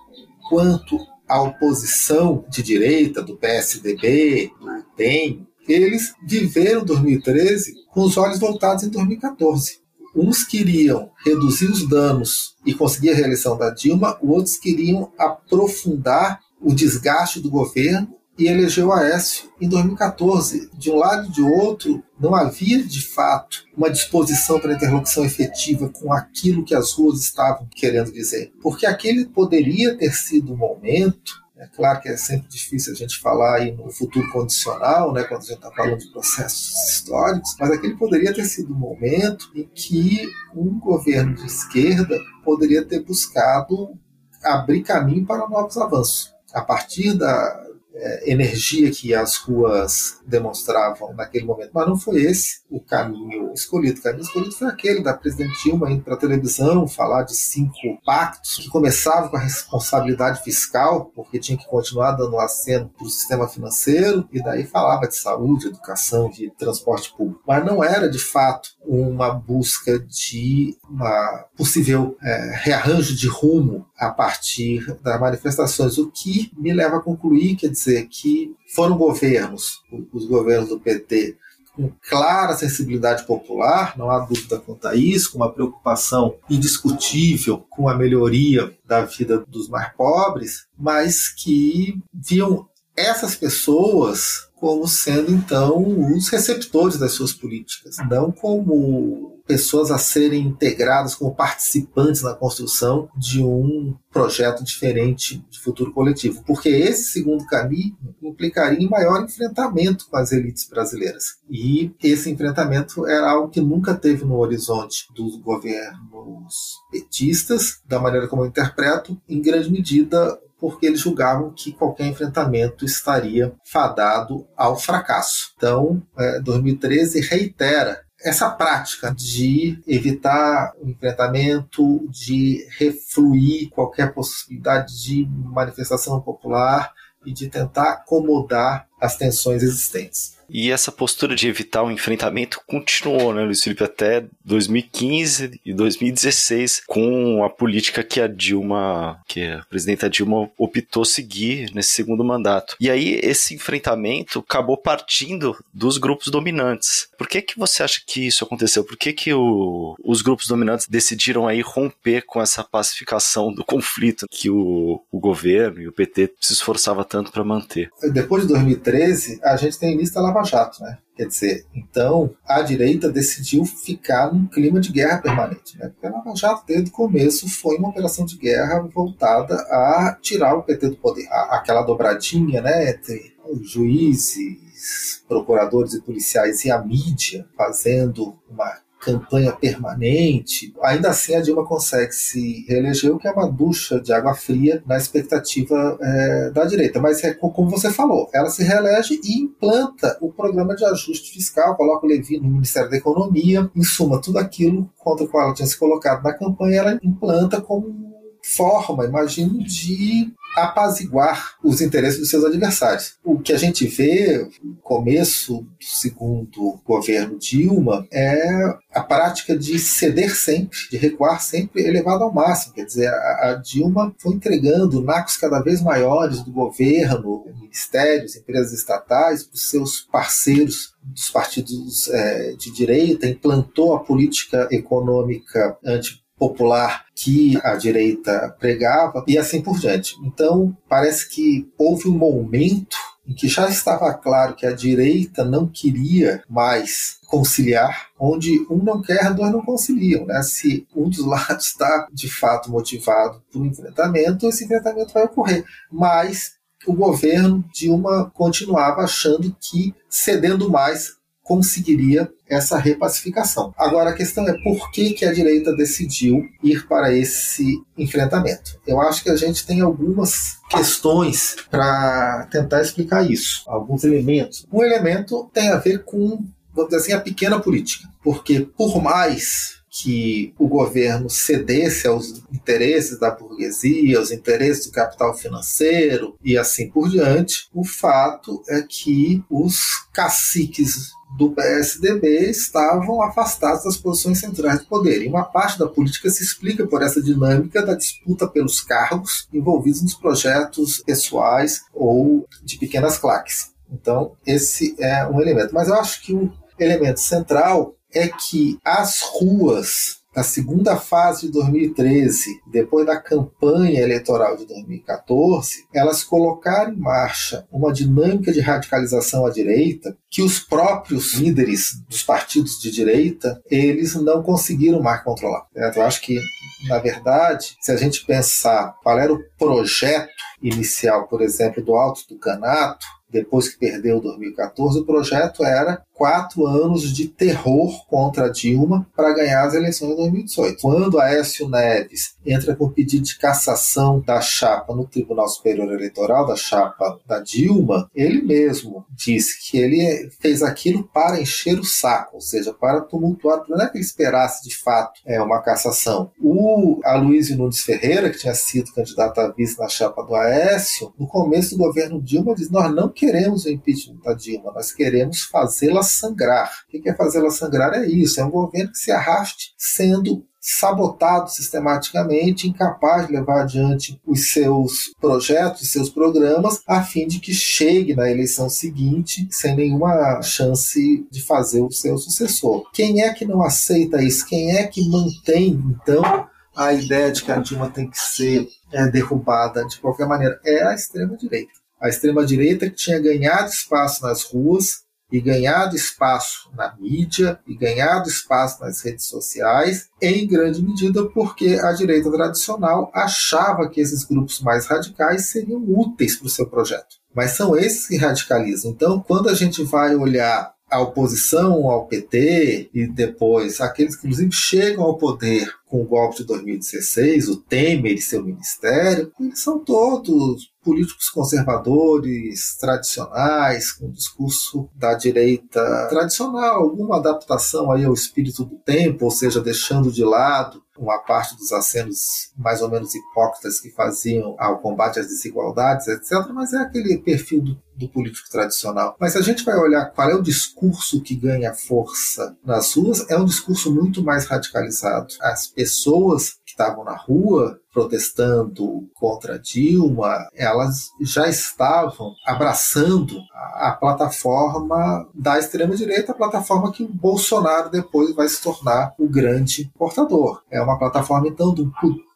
quanto a oposição de direita do PSDB, do DEM, eles viveram 2013 com os olhos voltados em 2014. Uns queriam reduzir os danos e conseguir a reeleição da Dilma, outros queriam aprofundar o desgaste do governo e elegeu Aécio em 2014. De um lado e de outro, não havia de fato uma disposição para interlocução efetiva com aquilo que as ruas estavam querendo dizer. Porque aquele poderia ter sido o momento é claro que é sempre difícil a gente falar aí no futuro condicional, né, quando a gente está falando de processos históricos, mas aquele poderia ter sido um momento em que um governo de esquerda poderia ter buscado abrir caminho para novos avanços. A partir da é, energia que as ruas demonstravam naquele momento. Mas não foi esse o caminho escolhido. O caminho escolhido foi aquele da presidente Dilma indo para a televisão falar de cinco pactos que começavam com a responsabilidade fiscal, porque tinha que continuar dando aceno para o sistema financeiro, e daí falava de saúde, educação, de transporte público. Mas não era, de fato, uma busca de uma possível é, rearranjo de rumo a partir das manifestações, o que me leva a concluir, quer dizer, que foram governos, os governos do PT, com clara sensibilidade popular, não há dúvida quanto a isso, com uma preocupação indiscutível com a melhoria da vida dos mais pobres, mas que viam essas pessoas como sendo então os receptores das suas políticas, não como pessoas a serem integradas como participantes na construção de um projeto diferente de futuro coletivo, porque esse segundo caminho implicaria em maior enfrentamento com as elites brasileiras. E esse enfrentamento era algo que nunca teve no horizonte dos governos petistas, da maneira como eu interpreto, em grande medida porque eles julgavam que qualquer enfrentamento estaria fadado ao fracasso. Então, é, 2013 reitera essa prática de evitar o enfrentamento, de refluir qualquer possibilidade de manifestação popular e de tentar acomodar as tensões existentes. E essa postura de evitar o enfrentamento continuou, né, Luiz Felipe, até 2015 e 2016, com a política que a Dilma, que a presidenta Dilma optou seguir nesse segundo mandato. E aí esse enfrentamento acabou partindo dos grupos dominantes. Por que que você acha que isso aconteceu? Por que que o, os grupos dominantes decidiram aí romper com essa pacificação do conflito que o, o governo e o PT se esforçava tanto para manter? Depois de 2013, a gente tem lista Lava Jato, né? Quer dizer, então a direita decidiu ficar num clima de guerra permanente, né? Porque a Lava Jato, desde o começo, foi uma operação de guerra voltada a tirar o PT do poder. aquela dobradinha, né, entre juízes, procuradores e policiais e a mídia fazendo uma campanha permanente, ainda assim a Dilma consegue se reeleger, o que é uma ducha de água fria na expectativa é, da direita. Mas é como você falou, ela se reelege e implanta o programa de ajuste fiscal, coloca o Levi no Ministério da Economia, em suma, tudo aquilo contra o qual ela tinha se colocado na campanha, ela implanta como forma, imagino, de apaziguar os interesses dos seus adversários. O que a gente vê no começo do segundo governo Dilma é a prática de ceder sempre, de recuar sempre elevada ao máximo. Quer dizer, a, Dilma foi entregando nacos cada vez maiores do governo, ministérios, empresas estatais, para os seus parceiros dos partidos é, de direita, implantou a política econômica anti popular que a direita pregava e assim por diante. Então, parece que houve um momento em que já estava claro que a direita não queria mais conciliar, onde um não quer, dois não conciliam. Né? Se um dos lados está de fato motivado por um enfrentamento, esse enfrentamento vai ocorrer. Mas o governo Dilma continuava achando que cedendo mais conseguiria essa repacificação. Agora a questão é por que, que a direita decidiu ir para esse enfrentamento. Eu acho que a gente tem algumas questões para tentar explicar isso, alguns elementos. Um elemento tem a ver com, vamos dizer assim, a pequena política, porque por mais que o governo cedesse aos interesses da burguesia, aos interesses do capital financeiro e assim por diante, o fato é que os caciques do PSDB estavam afastados das posições centrais do poder. E uma parte da política se explica por essa dinâmica da disputa pelos cargos envolvidos nos projetos pessoais ou de pequenas claques. Então, esse é um elemento. Mas eu acho que o elemento central é que as ruas na segunda fase de 2013, depois da campanha eleitoral de 2014, elas colocaram em marcha uma dinâmica de radicalização à direita que os próprios líderes dos partidos de direita eles não conseguiram mais controlar. Eu acho que, na verdade, se a gente pensar qual era o projeto inicial, por exemplo, do Alto do Canato, depois que perdeu 2014, o projeto era quatro anos de terror contra Dilma para ganhar as eleições de 2018. Quando Aécio Neves entra com pedido de cassação da chapa no Tribunal Superior Eleitoral, da chapa da Dilma, ele mesmo disse que ele fez aquilo para encher o saco, ou seja, para tumultuar, não é que ele esperasse de fato é, uma cassação. O Aloysio Nunes Ferreira, que tinha sido candidato a vice na chapa do Aécio, no começo do governo Dilma, diz: Nós não queremos o impeachment da Dilma, nós queremos fazê-la sangrar. O que é fazê-la sangrar? É isso: é um governo que se arraste sendo sabotado sistematicamente, incapaz de levar adiante os seus projetos, os seus programas, a fim de que chegue na eleição seguinte sem nenhuma chance de fazer o seu sucessor. Quem é que não aceita isso? Quem é que mantém, então, a ideia de que a Dilma tem que ser é, derrubada de qualquer maneira? É a extrema-direita. A extrema-direita que tinha ganhado espaço nas ruas, e ganhado espaço na mídia e ganhado espaço nas redes sociais, em grande medida porque a direita tradicional achava que esses grupos mais radicais seriam úteis para o seu projeto. Mas são esses que radicalizam. Então, quando a gente vai olhar a oposição ao PT e depois aqueles que inclusive chegam ao poder com o golpe de 2016, o Temer e seu ministério, eles são todos políticos conservadores, tradicionais, com discurso da direita tradicional, alguma adaptação aí ao espírito do tempo, ou seja, deixando de lado uma parte dos acenos mais ou menos hipócritas que faziam ao combate às desigualdades, etc., mas é aquele perfil do, do político tradicional. Mas se a gente vai olhar qual é o discurso que ganha força nas ruas, é um discurso muito mais radicalizado. As pessoas que estavam na rua protestando contra Dilma, elas já estavam abraçando a, a plataforma da extrema-direita, a plataforma que Bolsonaro depois vai se tornar o grande portador. É uma plataforma, então, do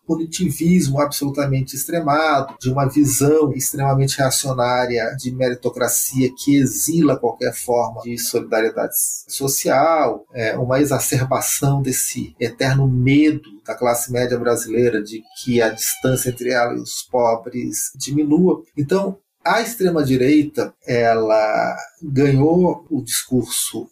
punitivismo absolutamente extremado, de uma visão extremamente reacionária de meritocracia que exila qualquer forma de solidariedade social, é, uma exacerbação desse eterno medo da classe média brasileira de que a distância entre ela e os pobres diminua. Então, a extrema-direita ela ganhou o discurso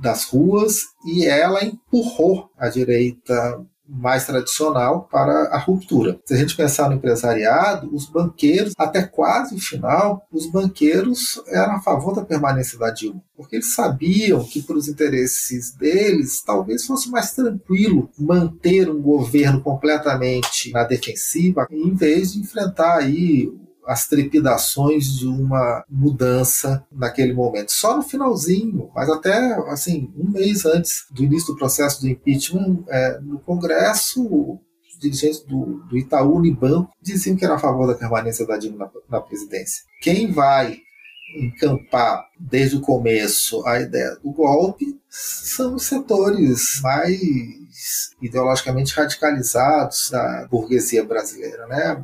das ruas e ela empurrou a direita mais tradicional para a ruptura. Se a gente pensar no empresariado, os banqueiros, até quase o final, os banqueiros eram a favor da permanência da Dilma, porque eles sabiam que, para os interesses deles, talvez fosse mais tranquilo manter um governo completamente na defensiva, em vez de enfrentar aí as trepidações de uma mudança naquele momento. Só no finalzinho, mas até assim um mês antes do início do processo do impeachment, é, no Congresso, os dirigentes do, do Itaú Unibanco diziam que era a favor da permanência da Dilma na, na presidência. Quem vai encampar desde o começo a ideia do golpe são os setores mais ideologicamente radicalizados da burguesia brasileira, né?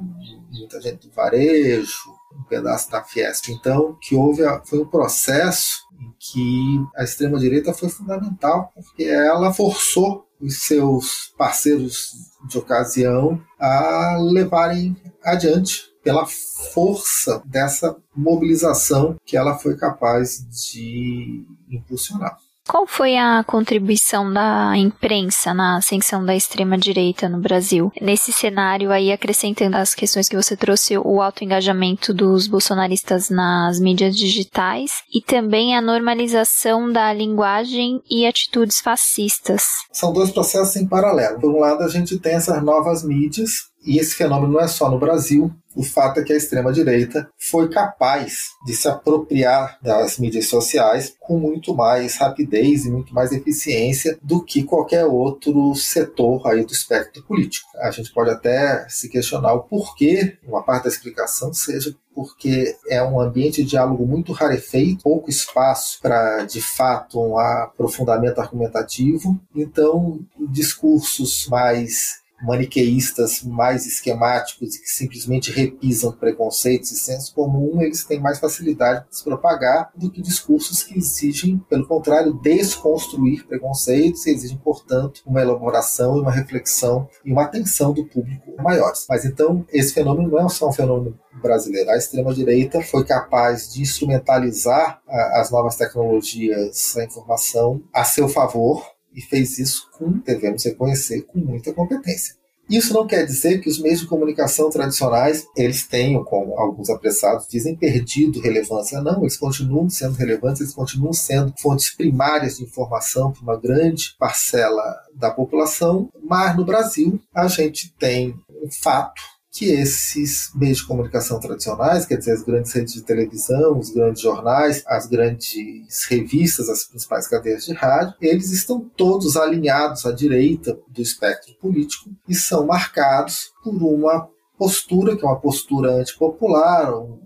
Muita gente do varejo, um pedaço da Fiesp. Então, que houve foi um processo em que a extrema direita foi fundamental, porque ela forçou os seus parceiros de ocasião a levarem adiante pela força dessa mobilização que ela foi capaz de impulsionar. Qual foi a contribuição da imprensa na ascensão da extrema-direita no Brasil? Nesse cenário aí, acrescentando as questões que você trouxe, o alto engajamento dos bolsonaristas nas mídias digitais e também a normalização da linguagem e atitudes fascistas. São dois processos em paralelo. Por um lado, a gente tem essas novas mídias e esse fenômeno não é só no Brasil. O fato é que a extrema-direita foi capaz de se apropriar das mídias sociais com muito mais rapidez e muito mais eficiência do que qualquer outro setor aí do espectro político. A gente pode até se questionar o porquê, uma parte da explicação seja porque é um ambiente de diálogo muito rarefeito, pouco espaço para, de fato, um aprofundamento argumentativo. Então, discursos mais maniqueístas mais esquemáticos e que simplesmente repisam preconceitos e senso comum, eles têm mais facilidade de se propagar do que discursos que exigem, pelo contrário, desconstruir preconceitos e exigem, portanto, uma elaboração e uma reflexão e uma atenção do público maiores. Mas então, esse fenômeno não é só um fenômeno brasileiro. A extrema-direita foi capaz de instrumentalizar as novas tecnologias da informação a seu favor e fez isso com, devemos reconhecer, com muita competência. Isso não quer dizer que os meios de comunicação tradicionais eles tenham, como alguns apressados dizem, perdido relevância. Não, eles continuam sendo relevantes, eles continuam sendo fontes primárias de informação para uma grande parcela da população, mas no Brasil a gente tem um fato que esses meios de comunicação tradicionais, quer dizer, as grandes redes de televisão, os grandes jornais, as grandes revistas, as principais cadeias de rádio, eles estão todos alinhados à direita do espectro político e são marcados por uma postura, que é uma postura antipopular, um,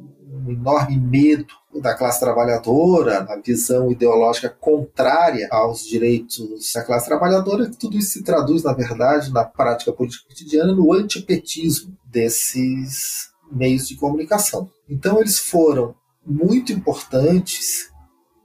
enorme medo da classe trabalhadora, a visão ideológica contrária aos direitos da classe trabalhadora, tudo isso se traduz, na verdade, na prática política cotidiana, no antipetismo desses meios de comunicação. Então, eles foram muito importantes,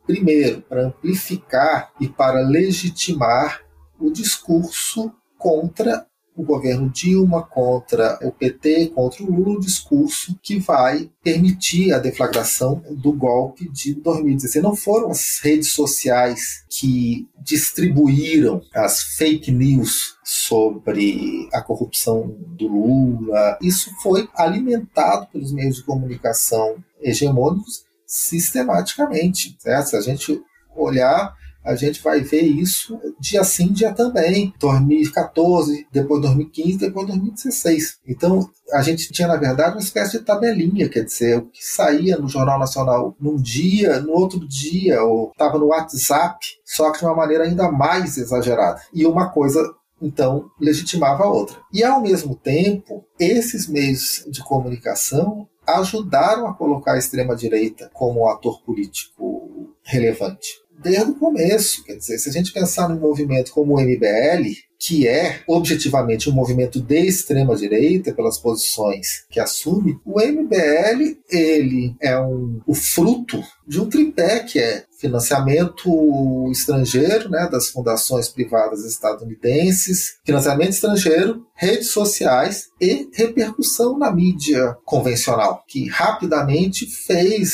primeiro, para amplificar e para legitimar o discurso contra o governo Dilma, contra o PT, contra o Lula, um discurso que vai permitir a deflagração do golpe de 2016. Não foram as redes sociais que distribuíram as fake news sobre a corrupção do Lula. Isso foi alimentado pelos meios de comunicação hegemônicos sistematicamente. Certo? Se a gente olhar a gente vai ver isso dia sim, dia também. 2014, depois 2015, depois 2016. Então, a gente tinha, na verdade, uma espécie de tabelinha, quer dizer, o que saía no Jornal Nacional num dia, no outro dia, ou estava no WhatsApp, só que de uma maneira ainda mais exagerada. E uma coisa então legitimava a outra. E ao mesmo tempo, esses meios de comunicação ajudaram a colocar a extrema-direita como um ator político relevante desde o começo. Quer dizer, se a gente pensar num movimento como o MBL, que é objetivamente um movimento de extrema direita pelas posições que assume, o MBL ele é um, o fruto de um tripé que é financiamento estrangeiro, né, das fundações privadas estadunidenses, financiamento estrangeiro, redes sociais e repercussão na mídia convencional, que rapidamente fez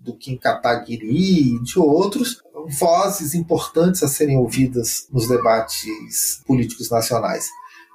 do Kim Kataguiri e de outros vozes importantes a serem ouvidas nos debates políticos nacionais.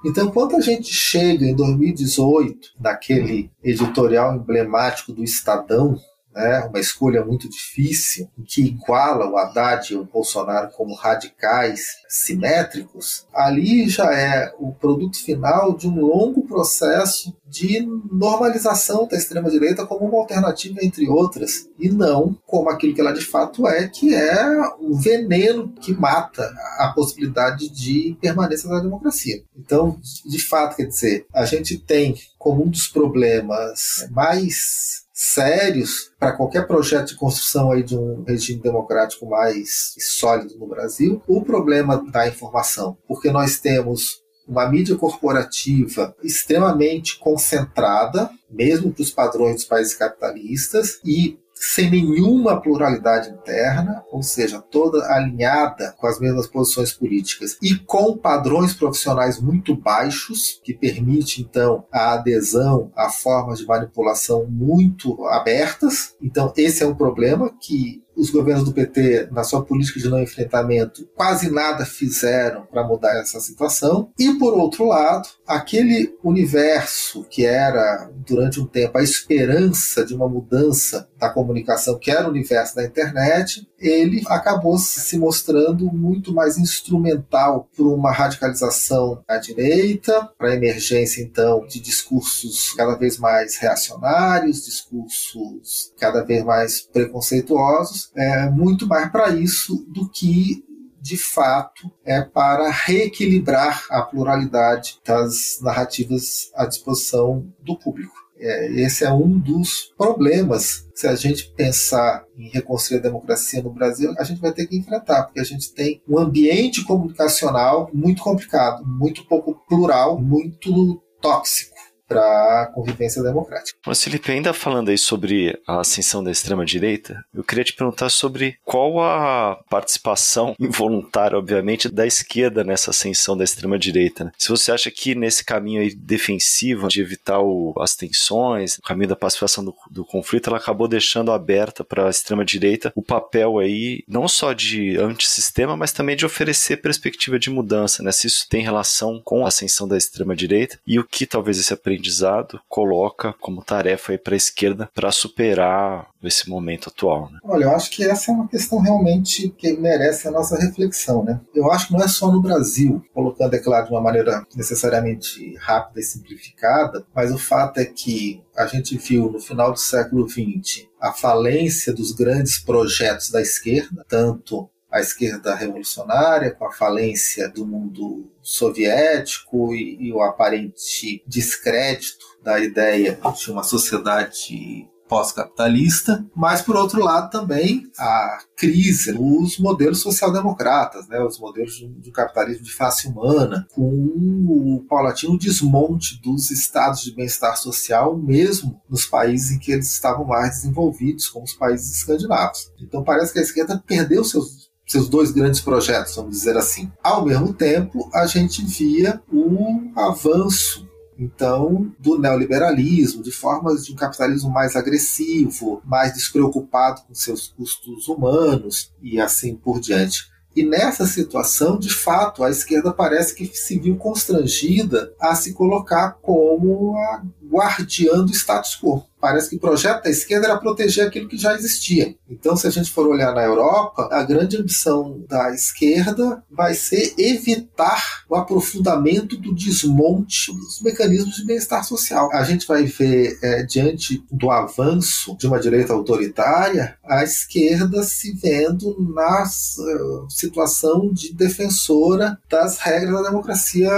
Então, quando a gente chega em 2018, naquele editorial emblemático do Estadão, né, uma escolha muito difícil, que iguala o Haddad e o Bolsonaro como radicais simétricos, ali já é o produto final de um longo processo de normalização da extrema-direita como uma alternativa entre outras, e não como aquilo que ela de fato é, que é o veneno que mata a possibilidade de permanência da democracia. Então, de fato, quer dizer, a gente tem como um dos problemas mais sérios para qualquer projeto de construção aí de um regime democrático mais sólido no Brasil, o problema da informação, porque nós temos uma mídia corporativa extremamente concentrada, mesmo para os padrões dos países capitalistas, e sem nenhuma pluralidade interna, ou seja, toda alinhada com as mesmas posições políticas e com padrões profissionais muito baixos, que permite então a adesão a formas de manipulação muito abertas. Então, esse é um problema que os governos do PT, na sua política de não enfrentamento, quase nada fizeram para mudar essa situação. E, por outro lado, aquele universo que era, durante um tempo, a esperança de uma mudança da comunicação, que era o universo da internet, ele acabou se mostrando muito mais instrumental para uma radicalização à direita, para a emergência, então, de discursos cada vez mais reacionários, discursos cada vez mais preconceituosos, é, muito mais para isso do que de fato é para reequilibrar a pluralidade das narrativas à disposição do público. É, esse é um dos problemas. Se a gente pensar em reconstruir a democracia no Brasil, a gente vai ter que enfrentar, porque a gente tem um ambiente comunicacional muito complicado, muito pouco plural, muito tóxico para a convivência democrática. Mas Felipe, ainda falando aí sobre a ascensão da extrema-direita, eu queria te perguntar sobre qual a participação involuntária, obviamente, da esquerda nessa ascensão da extrema-direita. Né? Se você acha que nesse caminho aí defensivo de evitar o, as tensões, o caminho da pacificação do, do conflito, ela acabou deixando aberta para a extrema-direita o papel aí, não só de antissistema, mas também de oferecer perspectiva de mudança, né? Se isso tem relação com a ascensão da extrema-direita e o que talvez esse aprendizado aprendizado coloca como tarefa para a esquerda para superar esse momento atual? Né? Olha, eu acho que essa é uma questão realmente que merece a nossa reflexão. Né? Eu acho que não é só no Brasil, colocando, é claro, de uma maneira necessariamente rápida e simplificada, mas o fato é que a gente viu no final do século XX a falência dos grandes projetos da esquerda, tanto a esquerda revolucionária, com a falência do mundo soviético e, e o aparente descrédito da ideia de uma sociedade pós-capitalista, mas por outro lado também a crise nos modelos social-democratas, né, os modelos de, capitalismo de face humana, com o paulatino desmonte dos estados de bem-estar social, mesmo nos países em que eles estavam mais desenvolvidos, como os países escandinavos. Então parece que a esquerda perdeu seus seus dois grandes projetos, vamos dizer assim. Ao mesmo tempo, a gente via um avanço então, do neoliberalismo, de formas de um capitalismo mais agressivo, mais despreocupado com seus custos humanos e assim por diante. E nessa situação, de fato, a esquerda parece que se viu constrangida a se colocar como a guardiã do status quo. Parece que o projeto da esquerda era proteger aquilo que já existia. Então, se a gente for olhar na Europa, a grande ambição da esquerda vai ser evitar o aprofundamento do desmonte dos mecanismos de bem-estar social. A gente vai ver, é, diante do avanço de uma direita autoritária, a esquerda se vendo na uh, situação de defensora das regras da democracia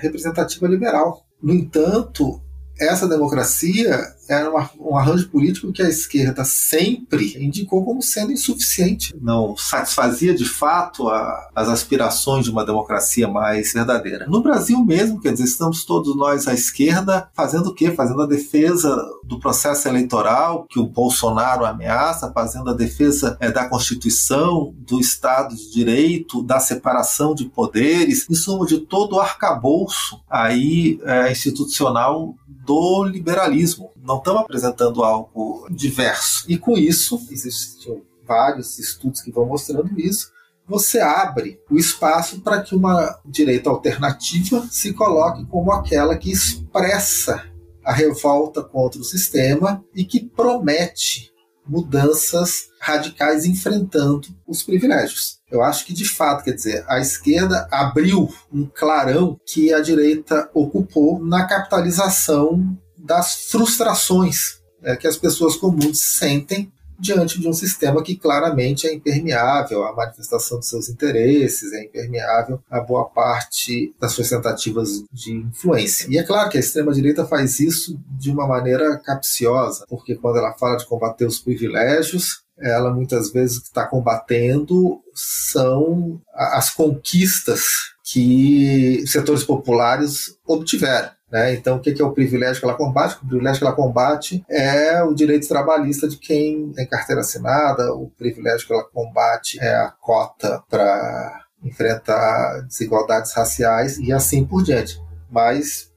representativa liberal. No entanto, essa democracia era um arranjo político que a esquerda sempre indicou como sendo insuficiente. Não satisfazia de fato a, as aspirações de uma democracia mais verdadeira. No Brasil mesmo, quer dizer, estamos todos nós à esquerda fazendo o quê? Fazendo a defesa do processo eleitoral que o Bolsonaro ameaça, fazendo a defesa é, da Constituição, do Estado de Direito, da separação de poderes, em suma de todo o arcabouço aí é, institucional do liberalismo. Não estamos apresentando algo diverso. E com isso, existem vários estudos que vão mostrando isso, você abre o espaço para que uma direita alternativa se coloque como aquela que expressa a revolta contra o sistema e que promete mudanças radicais enfrentando os privilégios. Eu acho que, de fato, quer dizer, a esquerda abriu um clarão que a direita ocupou na capitalização das frustrações né, que as pessoas comuns sentem diante de um sistema que claramente é impermeável à manifestação de seus interesses, é impermeável a boa parte das suas tentativas de influência. E é claro que a extrema-direita faz isso de uma maneira capciosa, porque quando ela fala de combater os privilégios, ela muitas vezes está combatendo são as conquistas que setores populares obtiveram. Né? Então, o que é o privilégio que ela combate? O privilégio que ela combate é o direito trabalhista de quem tem carteira assinada, o privilégio que ela combate é a cota para enfrentar desigualdades raciais e assim por diante. Mas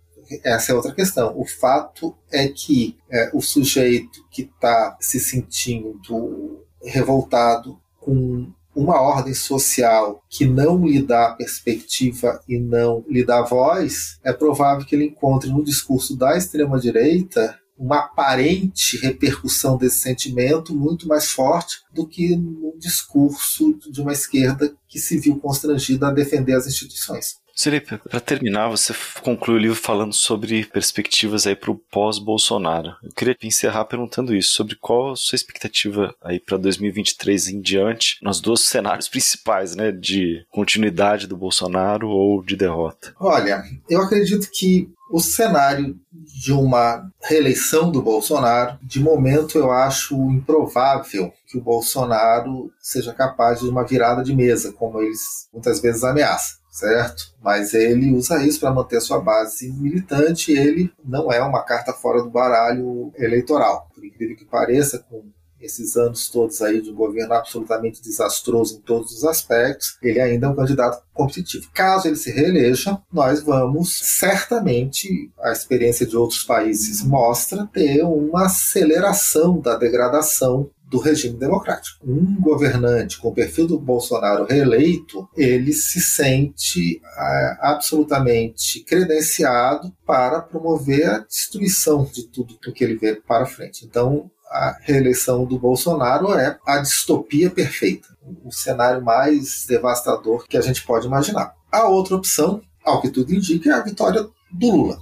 essa é outra questão. O fato é que é, o sujeito que está se sentindo revoltado com uma ordem social que não lhe dá perspectiva e não lhe dá voz, é provável que ele encontre no discurso da extrema-direita uma aparente repercussão desse sentimento muito mais forte do que no discurso de uma esquerda que se viu constrangida a defender as instituições. Felipe, para terminar, você conclui o livro falando sobre perspectivas aí para o pós-Bolsonaro. Eu queria encerrar perguntando isso, sobre qual a sua expectativa aí para 2023 em diante, nos dois cenários principais, né, de continuidade do Bolsonaro ou de derrota. Olha, eu acredito que o cenário de uma reeleição do Bolsonaro. De momento, eu acho improvável que o Bolsonaro seja capaz de uma virada de mesa, como eles muitas vezes ameaçam certo? Mas ele usa isso para manter sua base militante. Ele não é uma carta fora do baralho eleitoral, por incrível que pareça, com esses anos todos aí de um governo absolutamente desastroso em todos os aspectos, ele ainda é um candidato competitivo. Caso ele se reeleja, nós vamos certamente, a experiência de outros países mostra, ter uma aceleração da degradação do regime democrático. Um governante com o perfil do Bolsonaro reeleito, ele se sente é, absolutamente credenciado para promover a destruição de tudo o que ele vê para frente. Então, a reeleição do Bolsonaro é a distopia perfeita, o cenário mais devastador que a gente pode imaginar. A outra opção, ao que tudo indica, é a vitória do Lula.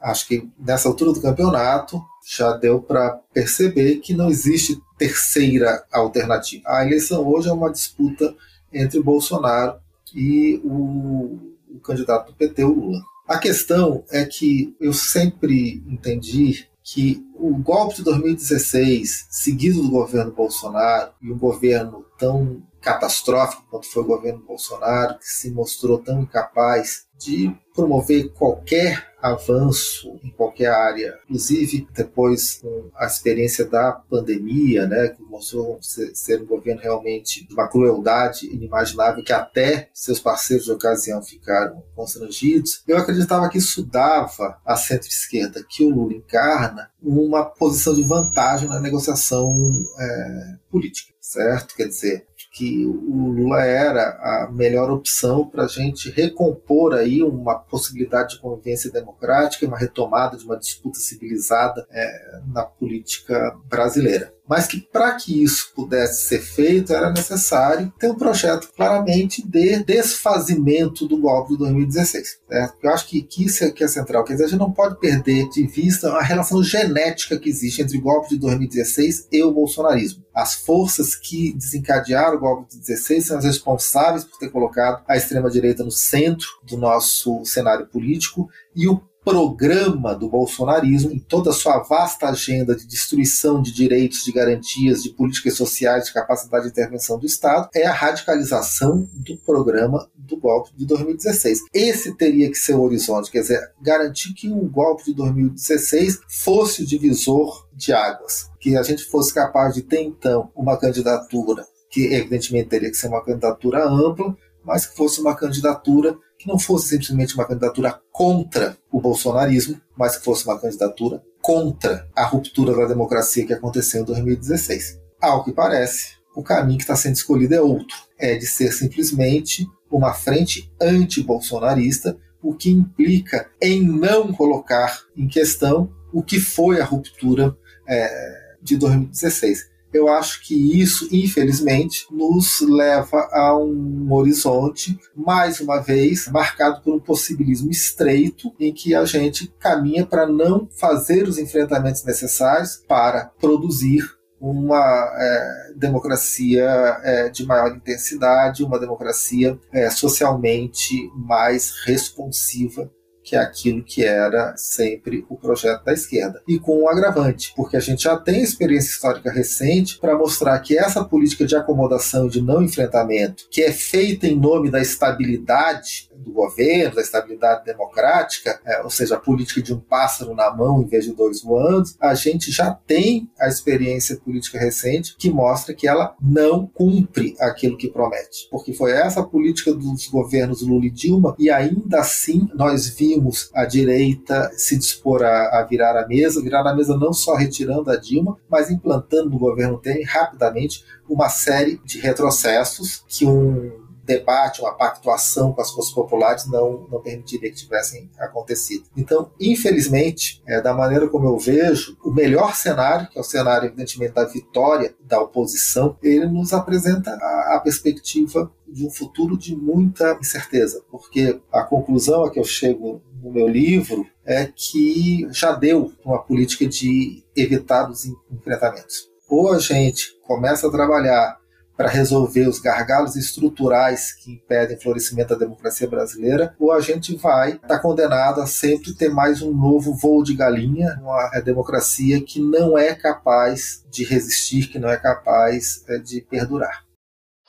Acho que nessa altura do campeonato já deu para perceber que não existe terceira alternativa. A eleição hoje é uma disputa entre Bolsonaro e o, o candidato do PT, o Lula. A questão é que eu sempre entendi que o golpe de 2016, seguido do governo Bolsonaro, e um governo tão catastrófico quanto foi o governo Bolsonaro, que se mostrou tão incapaz de promover qualquer avanço em qualquer área, inclusive depois com a experiência da pandemia, né, que mostrou ser um governo realmente de uma crueldade inimaginável que até seus parceiros de ocasião ficaram constrangidos. Eu acreditava que isso dava à centro-esquerda que o Lula encarna uma posição de vantagem na negociação é, política, certo? Quer dizer, que o Lula era a melhor opção para a gente recompor aí uma possibilidade de convivência democrática e uma retomada de uma disputa civilizada é, na política brasileira mas que para que isso pudesse ser feito era necessário ter um projeto claramente de desfazimento do golpe de 2016. Certo? Eu acho que, que isso que é central. Quer dizer, a gente não pode perder de vista a relação genética que existe entre o golpe de 2016 e o bolsonarismo. As forças que desencadearam o golpe de 2016 são as responsáveis por ter colocado a extrema-direita no centro do nosso cenário político e o programa do bolsonarismo, em toda a sua vasta agenda de destruição de direitos, de garantias, de políticas sociais, de capacidade de intervenção do Estado, é a radicalização do programa do golpe de 2016. Esse teria que ser o horizonte, quer dizer, garantir que o golpe de 2016 fosse o divisor de águas, que a gente fosse capaz de ter então uma candidatura que evidentemente teria que ser uma candidatura ampla, mas que fosse uma candidatura que não fosse simplesmente uma candidatura contra o bolsonarismo, mas que fosse uma candidatura contra a ruptura da democracia que aconteceu em 2016. Ao que parece, o caminho que está sendo escolhido é outro: é de ser simplesmente uma frente anti-bolsonarista, o que implica em não colocar em questão o que foi a ruptura é, de 2016 eu acho que isso, infelizmente, nos leva a um horizonte, mais uma vez, marcado por um possibilismo estreito, em que a gente caminha para não fazer os enfrentamentos necessários para produzir uma é, democracia é, de maior intensidade, uma democracia é, socialmente mais responsiva que é aquilo que era sempre o projeto da esquerda. E com um agravante, porque a gente já tem experiência histórica recente para mostrar que essa política de acomodação, de não enfrentamento, que é feita em nome da estabilidade do governo, da estabilidade democrática, é, ou seja, a política de um pássaro na mão em vez de dois voando, a gente já tem a experiência política recente que mostra que ela não cumpre aquilo que promete. Porque foi essa política dos governos Lula e Dilma, e ainda assim nós vimos a direita se dispor a, a, virar a mesa, virar a mesa não só retirando a Dilma, mas implantando no governo Temer rapidamente uma série de retrocessos que um debate, uma pactuação com as forças populares não, não permitiria que tivessem acontecido. Então, infelizmente, é, da maneira como eu vejo, o melhor cenário, que é o cenário, evidentemente, da vitória da oposição, ele nos apresenta a, a perspectiva de um futuro de muita incerteza, porque a conclusão a que eu chego no meu livro é que já deu uma política de evitar os enfrentamentos. Ou a gente começa a trabalhar para resolver os gargalos estruturais que impedem o florescimento da democracia brasileira, ou a gente vai estar tá condenado a sempre ter mais um novo voo de galinha, uma democracia que não é capaz de resistir, que não é capaz é, de perdurar.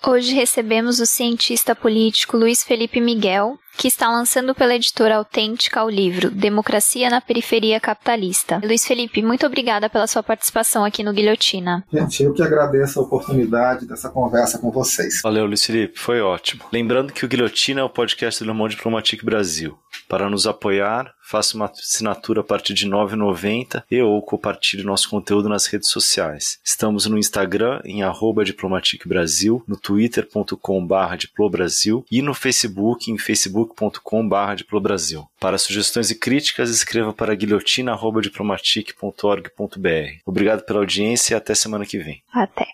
Hoje recebemos o cientista político Luiz Felipe Miguel, que está lançando pela editora Autêntica o livro Democracia na Periferia Capitalista. Luiz Felipe, muito obrigada pela sua participação aqui no Guilhotina. Gente, eu que agradeço a oportunidade dessa conversa com vocês. Valeu, Luiz Felipe, foi ótimo. Lembrando que o Guilhotina é o podcast do Le Monde Diplomatique Brasil. Para nos apoiar, faça uma assinatura a partir de R$ 9,90 e ou compartilhe nosso conteúdo nas redes sociais. Estamos no Instagram em arroba Diplomatique Brasil, no twitter.com.br Diplobrasil e no Facebook em facebook.com.br Diplobrasil. Para sugestões e críticas, escreva para guilhotina.diplomatique.org.br. Obrigado pela audiência e até semana que vem. Até.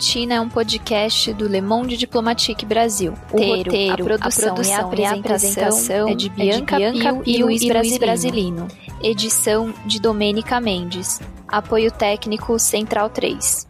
Guilhotina é um podcast do Le Monde Diplomatique Brasil. O Teiro, roteiro, a produção, a produção e a apresentação é de Bianca, é de Bianca Pio, Pio e Luiz Brasilino. Brasilino. Edição de Domênica Mendes. Apoio técnico Central 3.